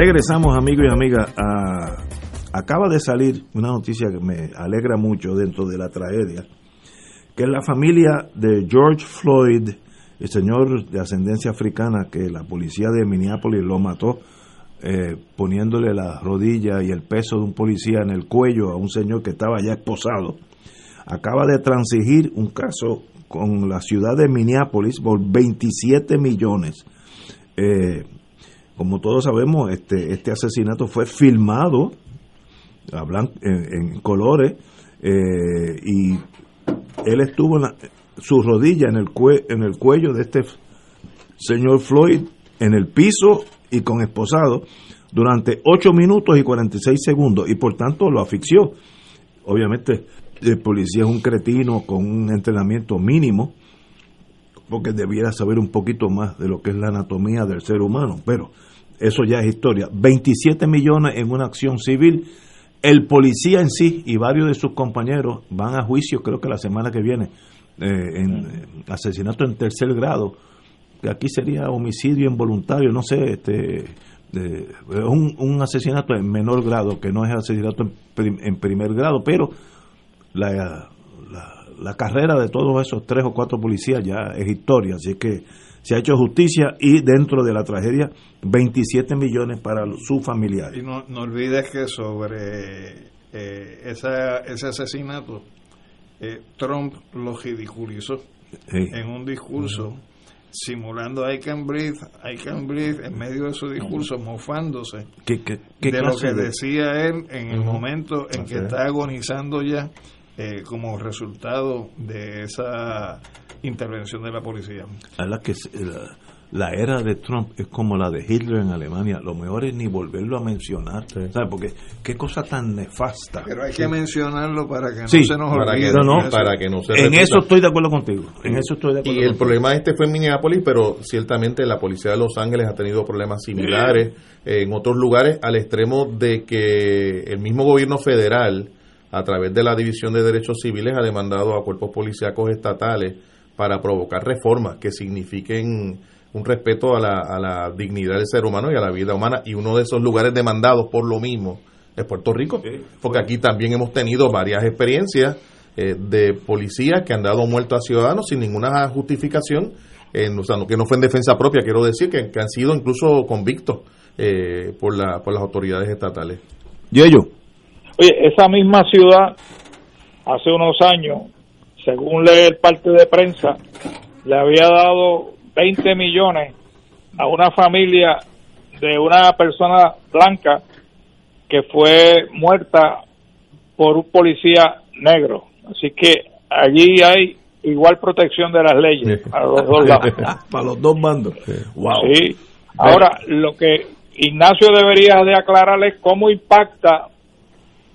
Regresamos amigos y amigas. Acaba de salir una noticia que me alegra mucho dentro de la tragedia, que es la familia de George Floyd, el señor de ascendencia africana que la policía de Minneapolis lo mató eh, poniéndole la rodilla y el peso de un policía en el cuello a un señor que estaba ya esposado. Acaba de transigir un caso con la ciudad de Minneapolis por 27 millones. Eh, como todos sabemos, este, este asesinato fue filmado hablan, en, colores eh, y él estuvo en la, su rodilla en el, cue, en el cuello de este señor Floyd en el piso y con esposado durante 8 minutos y 46 segundos y por tanto lo asfixió. Obviamente el policía es un cretino con un entrenamiento mínimo porque debiera saber un poquito más de lo que es la anatomía del ser humano, pero eso ya es historia. 27 millones en una acción civil. El policía en sí y varios de sus compañeros van a juicio, creo que la semana que viene, eh, en eh, asesinato en tercer grado que aquí sería homicidio involuntario, no sé, este, de, un, un, asesinato en menor grado, que no es asesinato en, prim, en primer grado, pero la, la, la, carrera de todos esos tres o cuatro policías ya es historia, así que se ha hecho justicia y dentro de la tragedia 27 millones para sus familiares. Y no, no olvides que sobre eh, esa, ese asesinato, eh, Trump lo ridiculizó sí. en un discurso. Uh -huh simulando I can breathe, I can breathe, en medio de su discurso, mofándose ¿Qué, qué, qué de lo que de... decía él en el uh -huh. momento en que está agonizando ya eh, como resultado de esa intervención de la policía. La que la, la, era de Trump es como la de Hitler en Alemania, lo mejor es ni volverlo a mencionar, sí. ¿sabes? Porque qué cosa tan nefasta. Pero hay que sí. mencionarlo para que no sí, se nos para olvide. Que, no, para que no se En repita. eso estoy de acuerdo contigo. En eso estoy de acuerdo y el contigo. problema este fue en Minneapolis, pero ciertamente la policía de Los Ángeles ha tenido problemas similares en otros lugares, al extremo de que el mismo gobierno federal, a través de la División de Derechos Civiles, ha demandado a cuerpos policíacos estatales para provocar reformas que signifiquen un respeto a la, a la, dignidad del ser humano y a la vida humana. Y uno de esos lugares demandados por lo mismo es Puerto Rico, porque aquí también hemos tenido varias experiencias eh, de policías que han dado muertos a ciudadanos sin ninguna justificación, eh, o sea, no, que no fue en defensa propia, quiero decir, que, que han sido incluso convictos eh, por, la, por las autoridades estatales. ¿Y ello? Oye, esa misma ciudad, hace unos años, según lee el parte de prensa, le había dado 20 millones a una familia de una persona blanca que fue muerta por un policía negro. Así que allí hay igual protección de las leyes para los dos lados. (laughs) para los dos bandos. Wow. Sí. Ahora, lo que Ignacio debería de aclarar es cómo impacta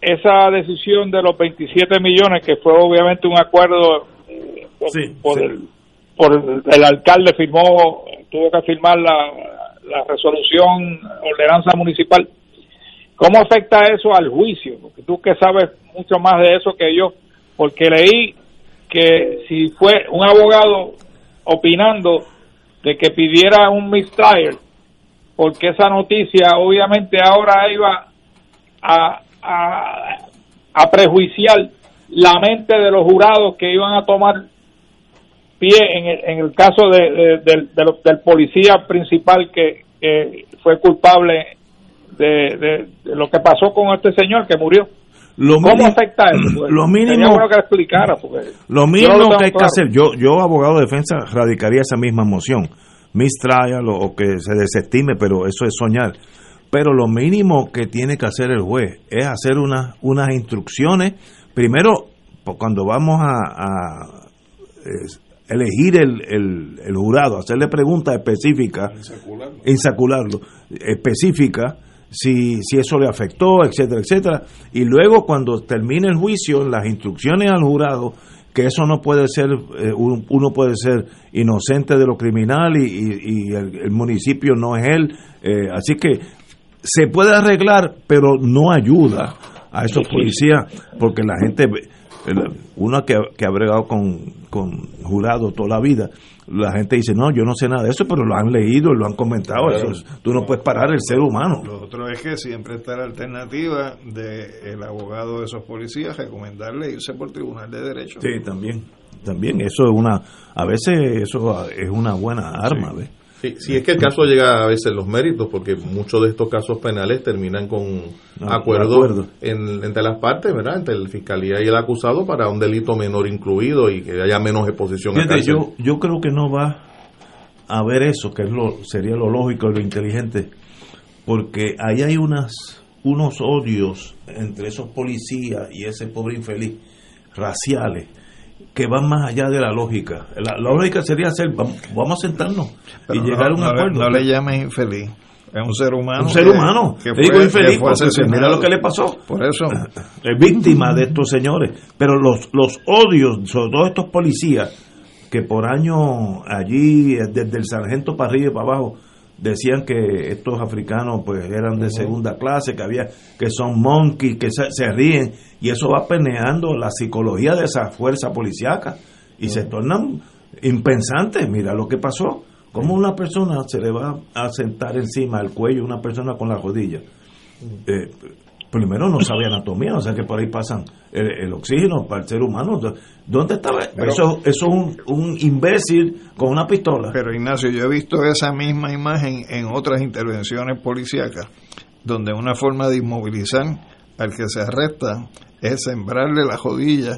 esa decisión de los 27 millones, que fue obviamente un acuerdo eh, por, sí, por sí. el por el alcalde firmó, tuvo que firmar la, la resolución ordenanza municipal. ¿Cómo afecta eso al juicio? Porque tú que sabes mucho más de eso que yo, porque leí que si fue un abogado opinando de que pidiera un mistrial, porque esa noticia obviamente ahora iba a, a, a prejuiciar la mente de los jurados que iban a tomar pie en el, en el caso de, del policía principal que, que fue culpable de, lo que pasó con este señor que murió. Lo ¿Cómo mínimo, afecta eso? Pues, lo mínimo bueno que explicara. Lo mínimo lo que hay claro. que hacer, yo, yo abogado de defensa radicaría esa misma moción, mistrial o, o que se desestime, pero eso es soñar. Pero lo mínimo que tiene que hacer el juez es hacer unas unas instrucciones. Primero, cuando vamos a, a, elegir el, el, el jurado, hacerle preguntas específicas, insacularlo, específicas, si, si eso le afectó, etcétera, etcétera. Y luego cuando termine el juicio, las instrucciones al jurado, que eso no puede ser, eh, un- uno puede ser inocente de lo criminal y, y- y el, el municipio no es él. eh, así que se puede arreglar, pero no ayuda a esos policías, porque la gente, uno que, que ha bregado con, con jurados toda la vida, la gente dice, no, yo no sé nada de eso, pero lo han leído, lo han comentado, eso es- tú no puedes parar el ser humano. Lo otro es que siempre está la alternativa de el abogado de esos policías recomendarle irse por tribunal de derecho. Sí, también, también, eso es una, a veces eso es una buena arma, ¿ves? Sí, sí, es que el caso llega a veces los méritos, porque muchos de estos casos penales terminan con Ah, acuerdo, en- entre las partes, ¿verdad? Entre la fiscalía y el acusado para un delito menor incluido y que haya menos exposición Fíjate, yo, yo creo que no va a haber eso, que es lo, sería lo lógico y lo inteligente, porque ahí hay unas, unos odios entre esos policías y ese pobre infeliz, raciales, que van más allá de la lógica. La, la lógica sería hacer, vamos, vamos a sentarnos Pero y llegar a un no, no le- acuerdo. No le llames infeliz. Es un ser humano. un ser que- humano. que digo infeliz que mira lo que le pasó. Por eso. (clears throat) Es víctima de estos señores. Pero los, los odios, sobre todo estos policías, que por año allí, desde el sargento para arriba y para abajo, decían que estos africanos pues eran de segunda clase, que había que son monkeys, que se, se ríen, y eso va permeando la psicología de esa fuerza policíaca y se tornan impensantes. Mira lo que pasó. ¿Cómo una persona se le va a sentar encima del cuello una persona con la rodilla? Eh, primero no sabe anatomía, o sea que por ahí pasan el, el oxígeno para el ser humano. ¿Dónde estaba? Pero- eso, eso es un, un imbécil con una pistola. Pero Ignacio, yo he visto esa misma imagen en otras intervenciones policíacas, donde una forma de inmovilizar al que se arresta es sembrarle la jodilla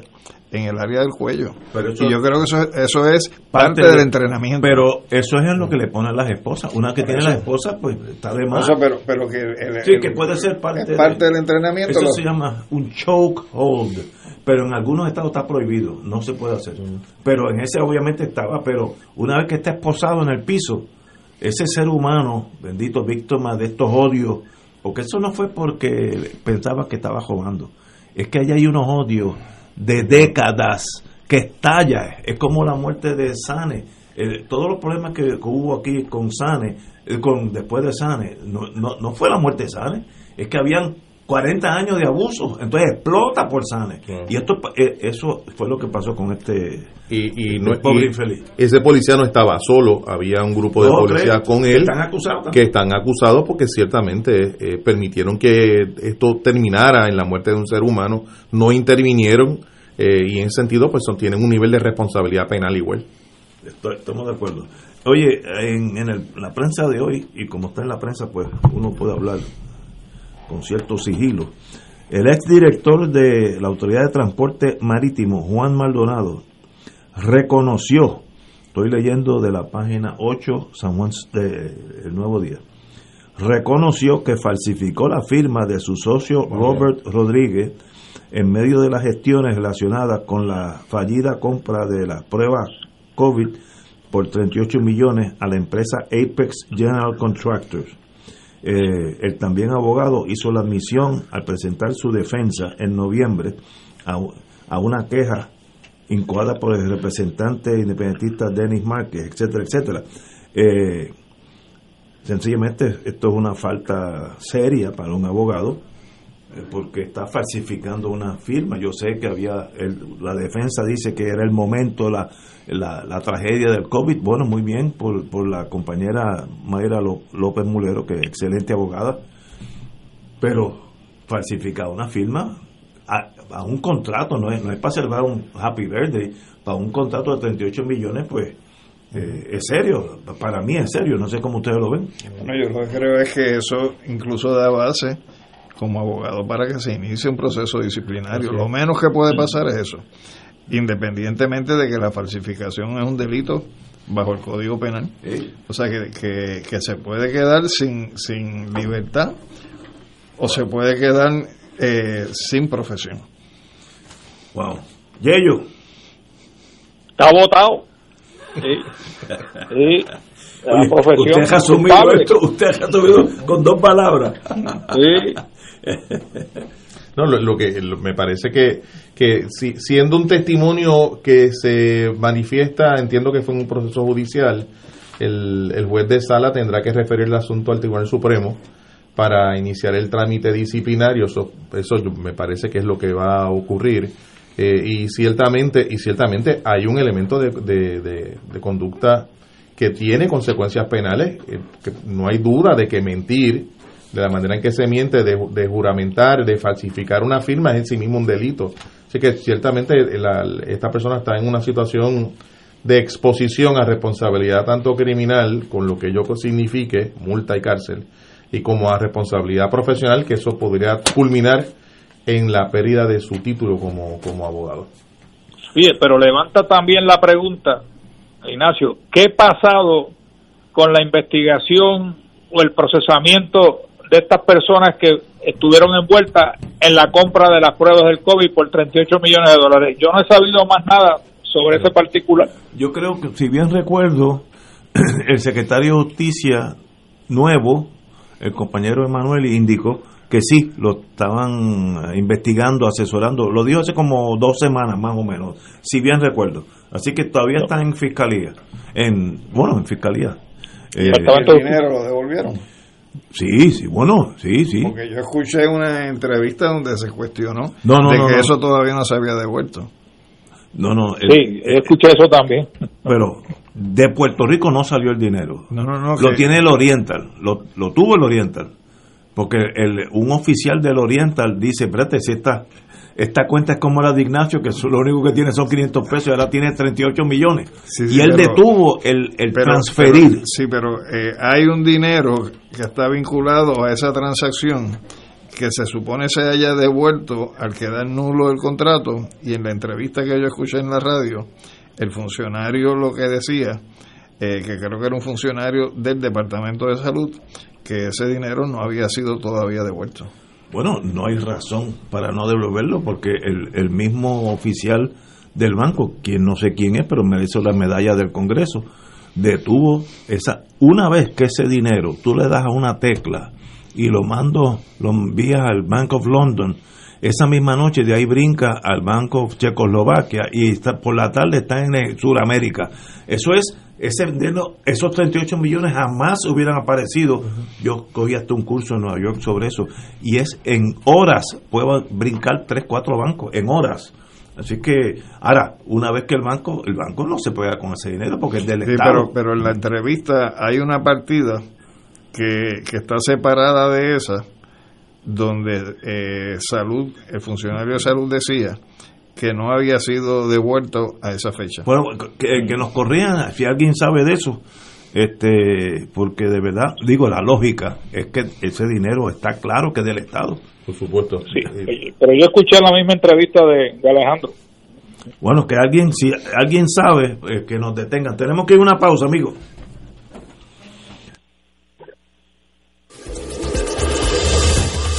en el área del cuello. Pero eso- y yo creo que eso, eso es parte, del de- entrenamiento. Pero eso es en lo que le ponen las esposas. Una que tiene eso. la esposa, pues está de más. O sea, pero, pero que el- sí, el- que puede ser parte, es parte de- del entrenamiento. Eso lo- se llama un choke hold. Pero en algunos estados está prohibido, no se puede hacer. Pero en ese obviamente estaba, pero una vez que está esposado en el piso, ese ser humano, bendito víctima de estos odios, porque eso no fue porque pensaba que estaba robando, es que allá hay unos odios de décadas que estalla, es como la muerte de Sane, Eh, todos los problemas que, hubo aquí con Sane, eh, con después de Sane, no, no, no fue la muerte de Sane, es que habían 40 años de abuso, entonces explota por Sane. Y esto eh, eso fue lo que pasó con este y, y no el pobre y infeliz. ese policía no estaba solo, había un grupo de policías con que él están acusados que también. están acusados porque ciertamente eh, permitieron que esto terminara en la muerte de un ser humano, no intervinieron eh, y en ese sentido pues son, tienen un nivel de responsabilidad penal igual. Estoy- estamos de acuerdo. Oye, en, en el- la prensa de hoy, y como está en la prensa, pues uno puede hablar con cierto sigilo. El exdirector de la Autoridad de Transporte Marítimo, Juan Maldonado, reconoció, estoy leyendo de la página 8, San Juan, de El Nuevo Día, reconoció que falsificó la firma de su socio Robert Rodríguez en medio de las gestiones relacionadas con la fallida compra de las pruebas COVID por 38 millones a la empresa Apex General Contractors. Eh, el también abogado hizo la admisión al presentar su defensa en noviembre a, una queja incoada por el representante independentista Denis Márquez, etcétera, etcétera. Eh, sencillamente esto es una falta seria para un abogado porque está falsificando una firma. Yo sé que había, el- la defensa dice que era el momento, la, la, tragedia del COVID. Bueno, muy bien por, por la compañera Mayra Ló- López Mulero, que es excelente abogada, pero falsificar una firma a, un contrato, no es, no es para celebrar un Happy Birthday, para un contrato de 38 millones, pues eh, es serio, para mí es serio, no sé cómo ustedes lo ven. Bueno, yo lo que creo es que eso incluso da base como abogado para que se inicie un proceso disciplinario. Lo menos que puede pasar es eso. Independientemente de que la falsificación es un delito bajo el Código Penal. O sea, que, que, que, se puede quedar sin, sin libertad o se puede quedar eh, sin profesión. Wow. Yello. Está votado. Sí. sí. (laughs) La Oye, profesión usted ha asumido esto, usted ha asumido con dos palabras. Sí. No, lo, lo que me parece que, que si- siendo un testimonio que se manifiesta, entiendo que fue un proceso judicial, el, el juez de sala tendrá que referir el asunto al Tribunal Supremo para iniciar el trámite disciplinario. Eso, eso me parece que es lo que va a ocurrir. Eh, y ciertamente y ciertamente hay un elemento de, de- de- de conducta que tiene consecuencias penales. eh, que no hay duda de que mentir de la manera en que se miente, de, juramentar, de falsificar una firma es en sí mismo un delito. Así que ciertamente la- esta persona está en una situación de exposición a responsabilidad tanto criminal, con lo que ello signifique, multa y cárcel, y como a responsabilidad profesional, que eso podría culminar en la pérdida de su título como, como abogado. Sí, pero levanta también la pregunta, Ignacio, ¿qué ha pasado con la investigación o el procesamiento de estas personas que estuvieron envueltas en la compra de las pruebas del COVID por 38 millones de dólares? Yo no he sabido más nada sobre ese particular. Yo creo que, si bien recuerdo, (clears throat) el secretario de Justicia nuevo, el compañero Emanuel, indicó que sí, lo estaban eh, investigando, asesorando. Lo dijo hace como dos semanas más o menos, si bien recuerdo. Así que todavía está en fiscalía. En, bueno, en fiscalía. Eh, el dinero lo devolvieron. Sí, sí, bueno, sí, sí. Porque yo escuché una entrevista donde se cuestionó No, no, de no, que no. eso todavía no se había devuelto. No, no. el- Sí, escuché eso también. Pero de Puerto Rico no salió el dinero. No, no, no. Lo que- tiene el Oriental, lo, lo tuvo el Oriental. Porque el, un oficial del Oriental dice, espérate, si esta, esta cuenta es como la de Ignacio, que lo único que tiene son 500 pesos y ahora tiene 38 millones. Sí, y sí, él pero- detuvo el, el pero- transferir. pero- sí, pero eh, hay un dinero que está vinculado a esa transacción que se supone se haya devuelto al quedar nulo el contrato y en la entrevista que yo escuché en la radio, el funcionario lo que decía, eh, que creo que era un funcionario del Departamento de Salud, que ese dinero no había sido todavía devuelto. Bueno, no hay razón para no devolverlo porque el, el mismo oficial del banco, quien no sé quién es, pero merece la medalla del Congreso, detuvo esa una vez que ese dinero tú le das a una tecla y lo mando, lo envías al Bank of London, esa misma noche de ahí brinca al Banco Checoslovaquia y por la tarde está en Sudamérica. Eso es, ese dinero, esos 38 millones jamás hubieran aparecido. Yo cogí hasta un curso en Nueva York sobre eso y es en horas, puedo brincar 3, 4 bancos, en horas. Así que, ahora, una vez que el banco, el banco no se puede dar con ese dinero porque es del Sí, Estado. pero, pero en la entrevista hay una partida que, que está separada de esa, donde eh, salud, el funcionario de salud decía que no había sido devuelto a esa fecha. Bueno, que, que nos corrían, si alguien sabe de eso, este, porque de verdad, digo, la lógica es que ese dinero está claro que es del Estado. Por supuesto. Sí, pero yo escuché la misma entrevista de, de Alejandro. Bueno, que alguien, si alguien sabe, eh, que nos detengan. Tenemos que ir a una pausa, amigo.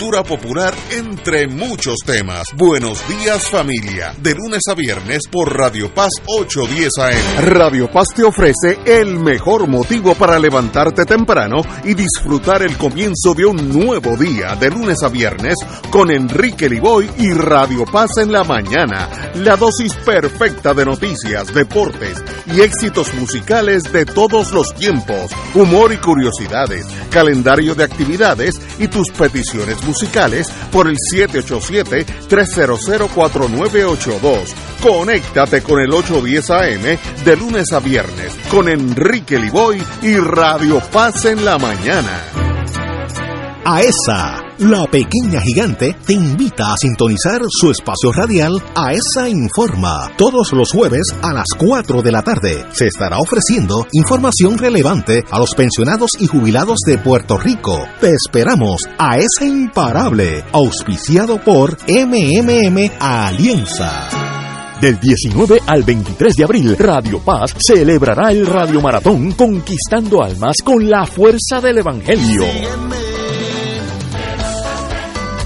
popular entre muchos temas. Buenos días familia, de lunes a viernes por Radio Paz 810 AM. Radio Paz te ofrece el mejor motivo para levantarte temprano y disfrutar el comienzo de un nuevo día de lunes a viernes con Enrique Liboy y Radio Paz en la mañana. La dosis perfecta de noticias, deportes y éxitos musicales de todos los tiempos, humor y curiosidades, calendario de actividades y tus peticiones musicales musicales por el 787-300-4982. Conéctate con el 810 AM de lunes a viernes con Enrique Liboy y Radio Paz en la mañana. AESA, la pequeña gigante, te invita a sintonizar su espacio radial AESA Informa. Todos los jueves a las 4 de la tarde se estará ofreciendo información relevante a los pensionados y jubilados de Puerto Rico. Te esperamos a esa imparable, auspiciado por MMM Alianza. Del 19 al 23 de abril, Radio Paz celebrará el Radio Maratón Conquistando Almas con la fuerza del Evangelio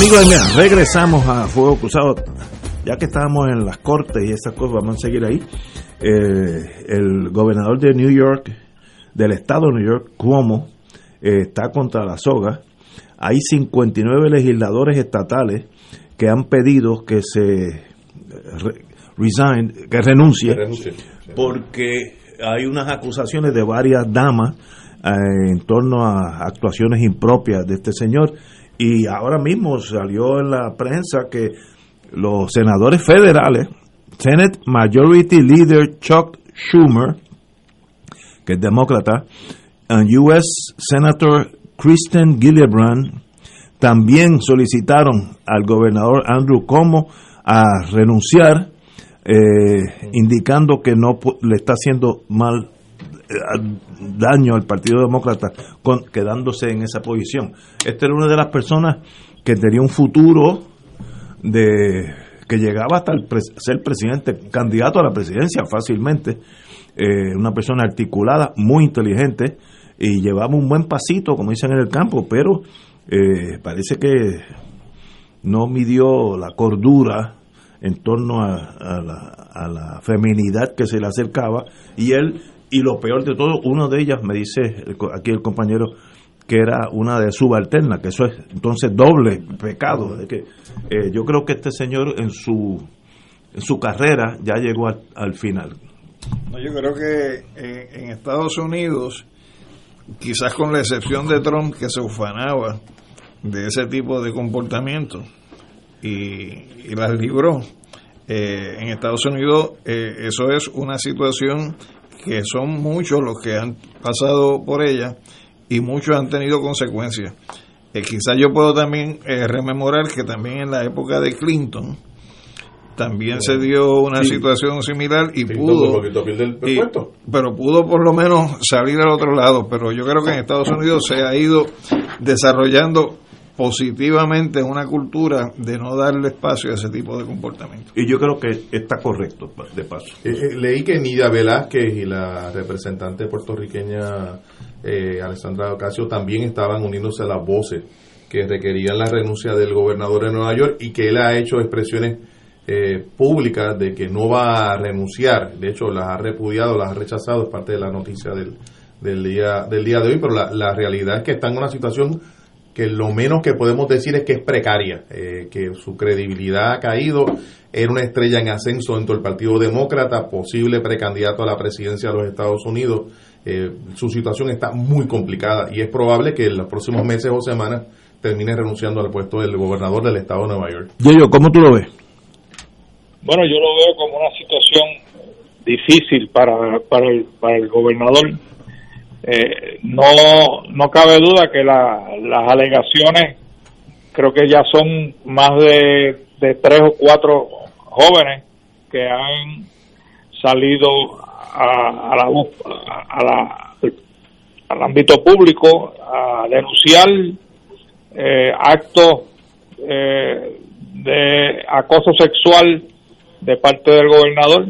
Amigos, mira, regresamos a Fuego Cruzado. Ya que estábamos en las cortes y esas cosas, vamos a seguir ahí. Eh, el gobernador de New York, del estado de New York, Cuomo, eh, está contra la soga. Hay 59 legisladores estatales que han pedido que se re- resign, que renuncie, porque hay unas acusaciones de varias damas eh, en torno a actuaciones impropias de este señor y ahora mismo salió en la prensa que los senadores federales, Senate Majority Leader Chuck Schumer, que es demócrata, y US Senator Kristen Gillibrand también solicitaron al gobernador Andrew Cuomo a renunciar, eh, indicando que no le está haciendo mal daño al Partido Demócrata con, quedándose en esa posición. Esta era una de las personas que tenía un futuro de que llegaba hasta el ser presidente, candidato a la presidencia fácilmente, eh, una persona articulada, muy inteligente y llevaba un buen pasito, como dicen en el campo, pero eh, parece que no midió la cordura en torno a la, a la feminidad que se le acercaba y él y lo peor de todo uno de ellas me dice aquí el compañero que era una de subalterna que eso es entonces doble pecado de que eh, yo creo que este señor en su en su carrera ya llegó al, al final. No, yo creo que en, en Estados Unidos, quizás con la excepción de Trump, que se ufanaba de ese tipo de comportamiento y, las libró, eh, en Estados Unidos eh, eso es una situación que son muchos los que han pasado por ella y muchos han tenido consecuencias. Eh, quizás yo puedo también eh, rememorar que también en la época de Clinton, también se dio una Sí. situación similar y pudo y- pero pudo por lo menos salir al otro lado pero yo creo que en Estados Unidos se ha ido desarrollando positivamente una cultura de no darle espacio a ese tipo de comportamiento y yo creo que está correcto de paso Eh, eh, leí que Nidia Velázquez y la representante puertorriqueña eh, Alessandra Ocasio también estaban uniéndose a las voces que requerían la renuncia del gobernador de Nueva York y que él ha hecho expresiones eh, públicas de que no va a renunciar. De hecho, las ha repudiado, las ha rechazado, es parte de la noticia del, del, día, del día de hoy, pero la, la realidad es que está en una situación que lo menos que podemos decir es que es precaria, eh, que su credibilidad ha caído, era una estrella en ascenso dentro del Partido Demócrata, posible precandidato a la presidencia de los Estados Unidos, eh, su situación está muy complicada y es probable que en los próximos meses o semanas termine renunciando al puesto del gobernador del estado de Nueva York. Yo, ¿cómo tú lo ves? Bueno, yo lo veo como una situación difícil para, para, el, para el gobernador. Eh, no, no cabe duda que la, las alegaciones creo que ya son más de, de tres o cuatro jóvenes que han salido a, a la, a la, al ámbito público a denunciar eh, actos eh, de acoso sexual de parte del gobernador.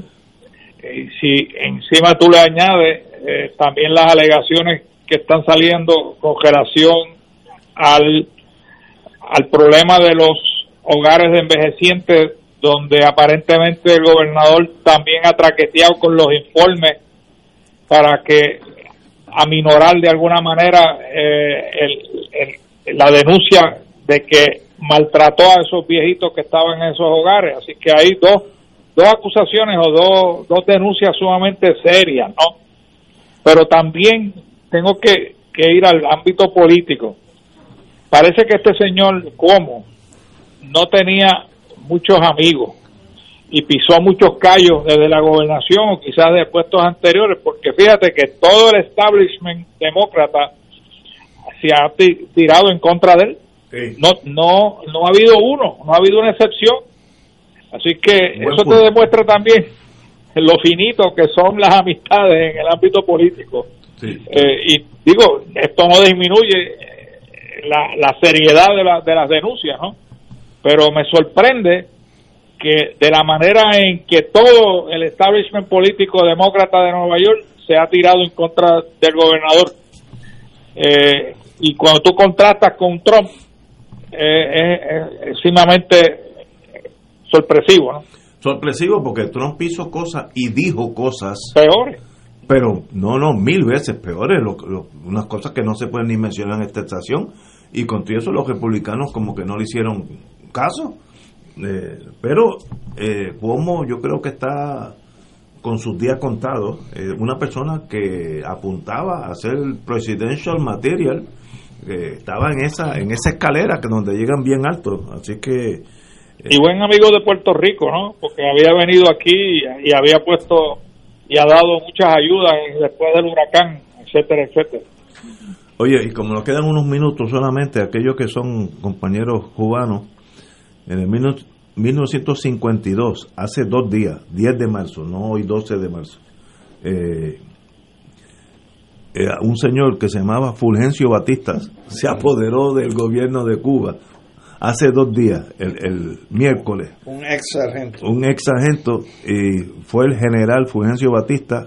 Y si encima tú le añades eh, también las alegaciones que están saliendo con relación al, al problema de los hogares de envejecientes, donde aparentemente el gobernador también ha traqueteado con los informes para que aminorar de alguna manera eh, el, la denuncia de que maltrató a esos viejitos que estaban en esos hogares. Así que hay dos, dos acusaciones o dos, dos denuncias sumamente serias, ¿no? Pero también tengo que, que ir al ámbito político. Parece que este señor Cuomo no tenía muchos amigos y pisó muchos callos desde la gobernación o quizás de puestos anteriores, porque fíjate que todo el establishment demócrata se ha tirado en contra de él. No, no, no ha habido uno, no ha habido una excepción. Así que eso te demuestra también lo finito que son las amistades en el ámbito político. Eh, y digo, esto no disminuye la, la seriedad de, la, de las denuncias, ¿no? Pero me sorprende que de la manera en que todo el establishment político demócrata de Nueva York se ha tirado en contra del gobernador. Eh, y cuando tú contrastas con Trump, eh, es, sumamente sorpresivo, ¿no? Sorpresivo porque Trump hizo cosas y dijo cosas peores. Pero no, no, mil veces peores, unas cosas que no se pueden ni mencionar en esta estación. Y con todo eso los republicanos como que no le hicieron caso. Eh, pero eh, como yo creo que está con sus días contados, eh, una persona que apuntaba a ser presidential material, que estaba en esa en esa escalera que donde llegan bien altos, así que y buen amigo de Puerto Rico, ¿no? Porque había venido aquí y había puesto y ha dado muchas ayudas después del huracán, etcétera, etcétera. Oye, y como nos quedan unos minutos solamente, aquellos que son compañeros cubanos, en el 1952, hace dos días, 10 de marzo, no hoy 12 de marzo, eh, eh, un señor que se llamaba Fulgencio Batista se apoderó del gobierno de Cuba hace dos días, el, miércoles. Un ex sargento. Un ex sargento, y fue el general Fulgencio Batista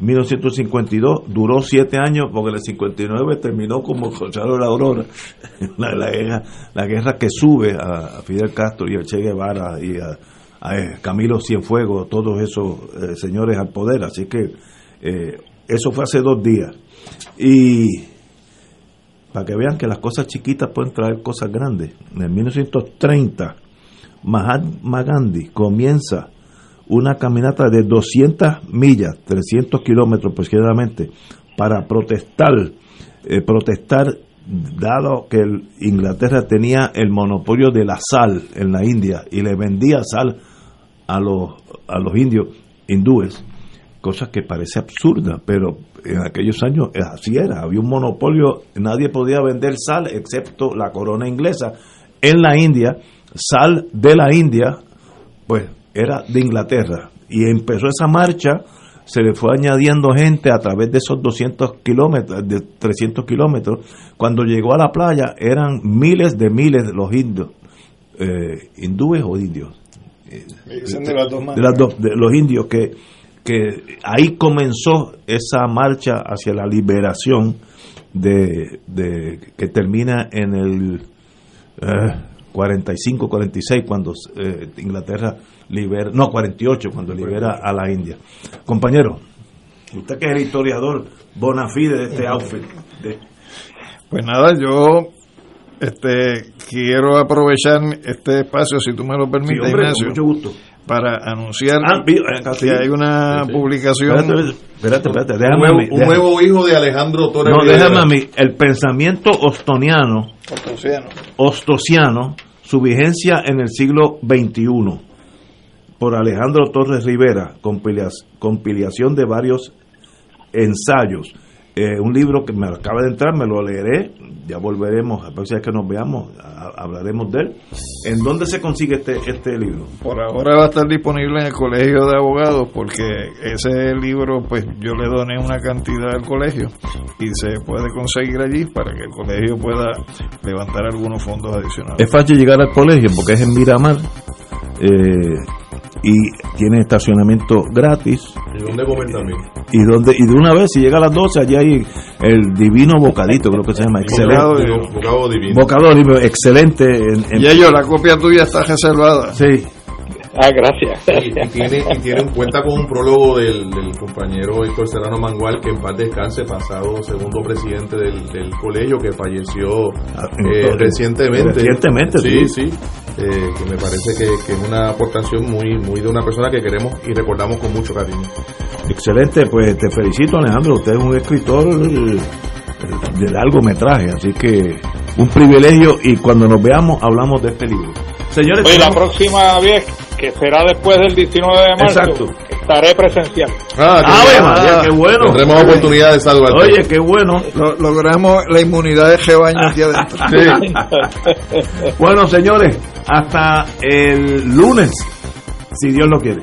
1952 duró siete años porque en el 59 terminó como Conchalo la Aurora (laughs) la, la, guerra, la guerra que sube a, Fidel Castro y a Che Guevara y a, eh, Camilo Cienfuegos todos esos eh, señores al poder así que eh, eso fue hace dos días y para que vean que las cosas chiquitas pueden traer cosas grandes. En el 1930 Mahatma Gandhi comienza una caminata de 200 millas, 300 kilómetros aproximadamente, para protestar, eh, protestar dado que Inglaterra tenía el monopolio de la sal en la India y le vendía sal a los, a los indios hindúes, cosa que parece absurda, pero en aquellos años así era, había un monopolio, nadie podía vender sal excepto la corona inglesa en la India, sal de la India, pues era de Inglaterra. Y empezó esa marcha, se le fue añadiendo gente a través de esos 200 kilómetros, de 300 kilómetros. Cuando llegó a la playa eran miles de miles de los indios, eh, hindúes o indios. de las dos de, las dos, de los indios que, que ahí comenzó esa marcha hacia la liberación de, de que termina en el 45 eh, 46 cuando eh, Inglaterra libera, no, 48 cuando libera a la India. Compañero, usted que es el historiador bona fide de este outfit. Pues nada, yo este quiero aprovechar este espacio, si tú me lo permites, Ignacio, para anunciar Ah, vi- eh, que sí. hay una Sí, sí. publicación. Espérate, espérate, espérate, Un déjame nuevo, un déjame- nuevo hijo de Alejandro Torres No, déjame a mí. El pensamiento ostoniano, Ostosiano. ostosiano, su vigencia en el siglo XXI, por Alejandro Torres Rivera, compilia- compilación de varios ensayos. Eh, un libro que me acaba de entrar, me lo leeré, ya volveremos, a próxima vez que nos veamos, a- hablaremos de él. ¿En dónde se consigue este, este libro? Por ahora va a estar disponible en el colegio de abogados porque ese libro pues yo le doné una cantidad al colegio y se puede conseguir allí para que el colegio pueda levantar algunos fondos adicionales. Es fácil llegar al colegio porque es en Miramar eh, y tiene estacionamiento gratis. ¿Y dónde comer también? Y donde y de una vez, si llega a las 12, allí hay el divino bocadito, creo que se llama. Excelente. Bocado divino. Bocado divino, excelente. en- en- Y ellos, la copia tuya está reservada. Sí. Ah, gracias. Y, y tiene, y tiene cuenta con un prólogo del, del compañero Héctor Serrano Mangual, que en paz descanse, pasado segundo presidente del, del colegio, que falleció eh, entonces, recientemente. recientemente, sí. sí. Sí, eh, que me parece que, que es una aportación muy, muy de una persona que queremos y recordamos con mucho cariño. Excelente, pues te felicito Alejandro, usted es un escritor de largometraje, así que un privilegio y cuando nos veamos hablamos de este libro. Señores, Oye, la próxima vez, que será después del 19 de marzo, Exacto. estaré presencial. Ah, qué. María, qué bueno. Tendremos oportunidad de saludarte. Oye, qué bueno. Lo- logramos la inmunidad de rebaño aquí adentro. Bueno, señores, hasta el lunes, si Dios lo quiere.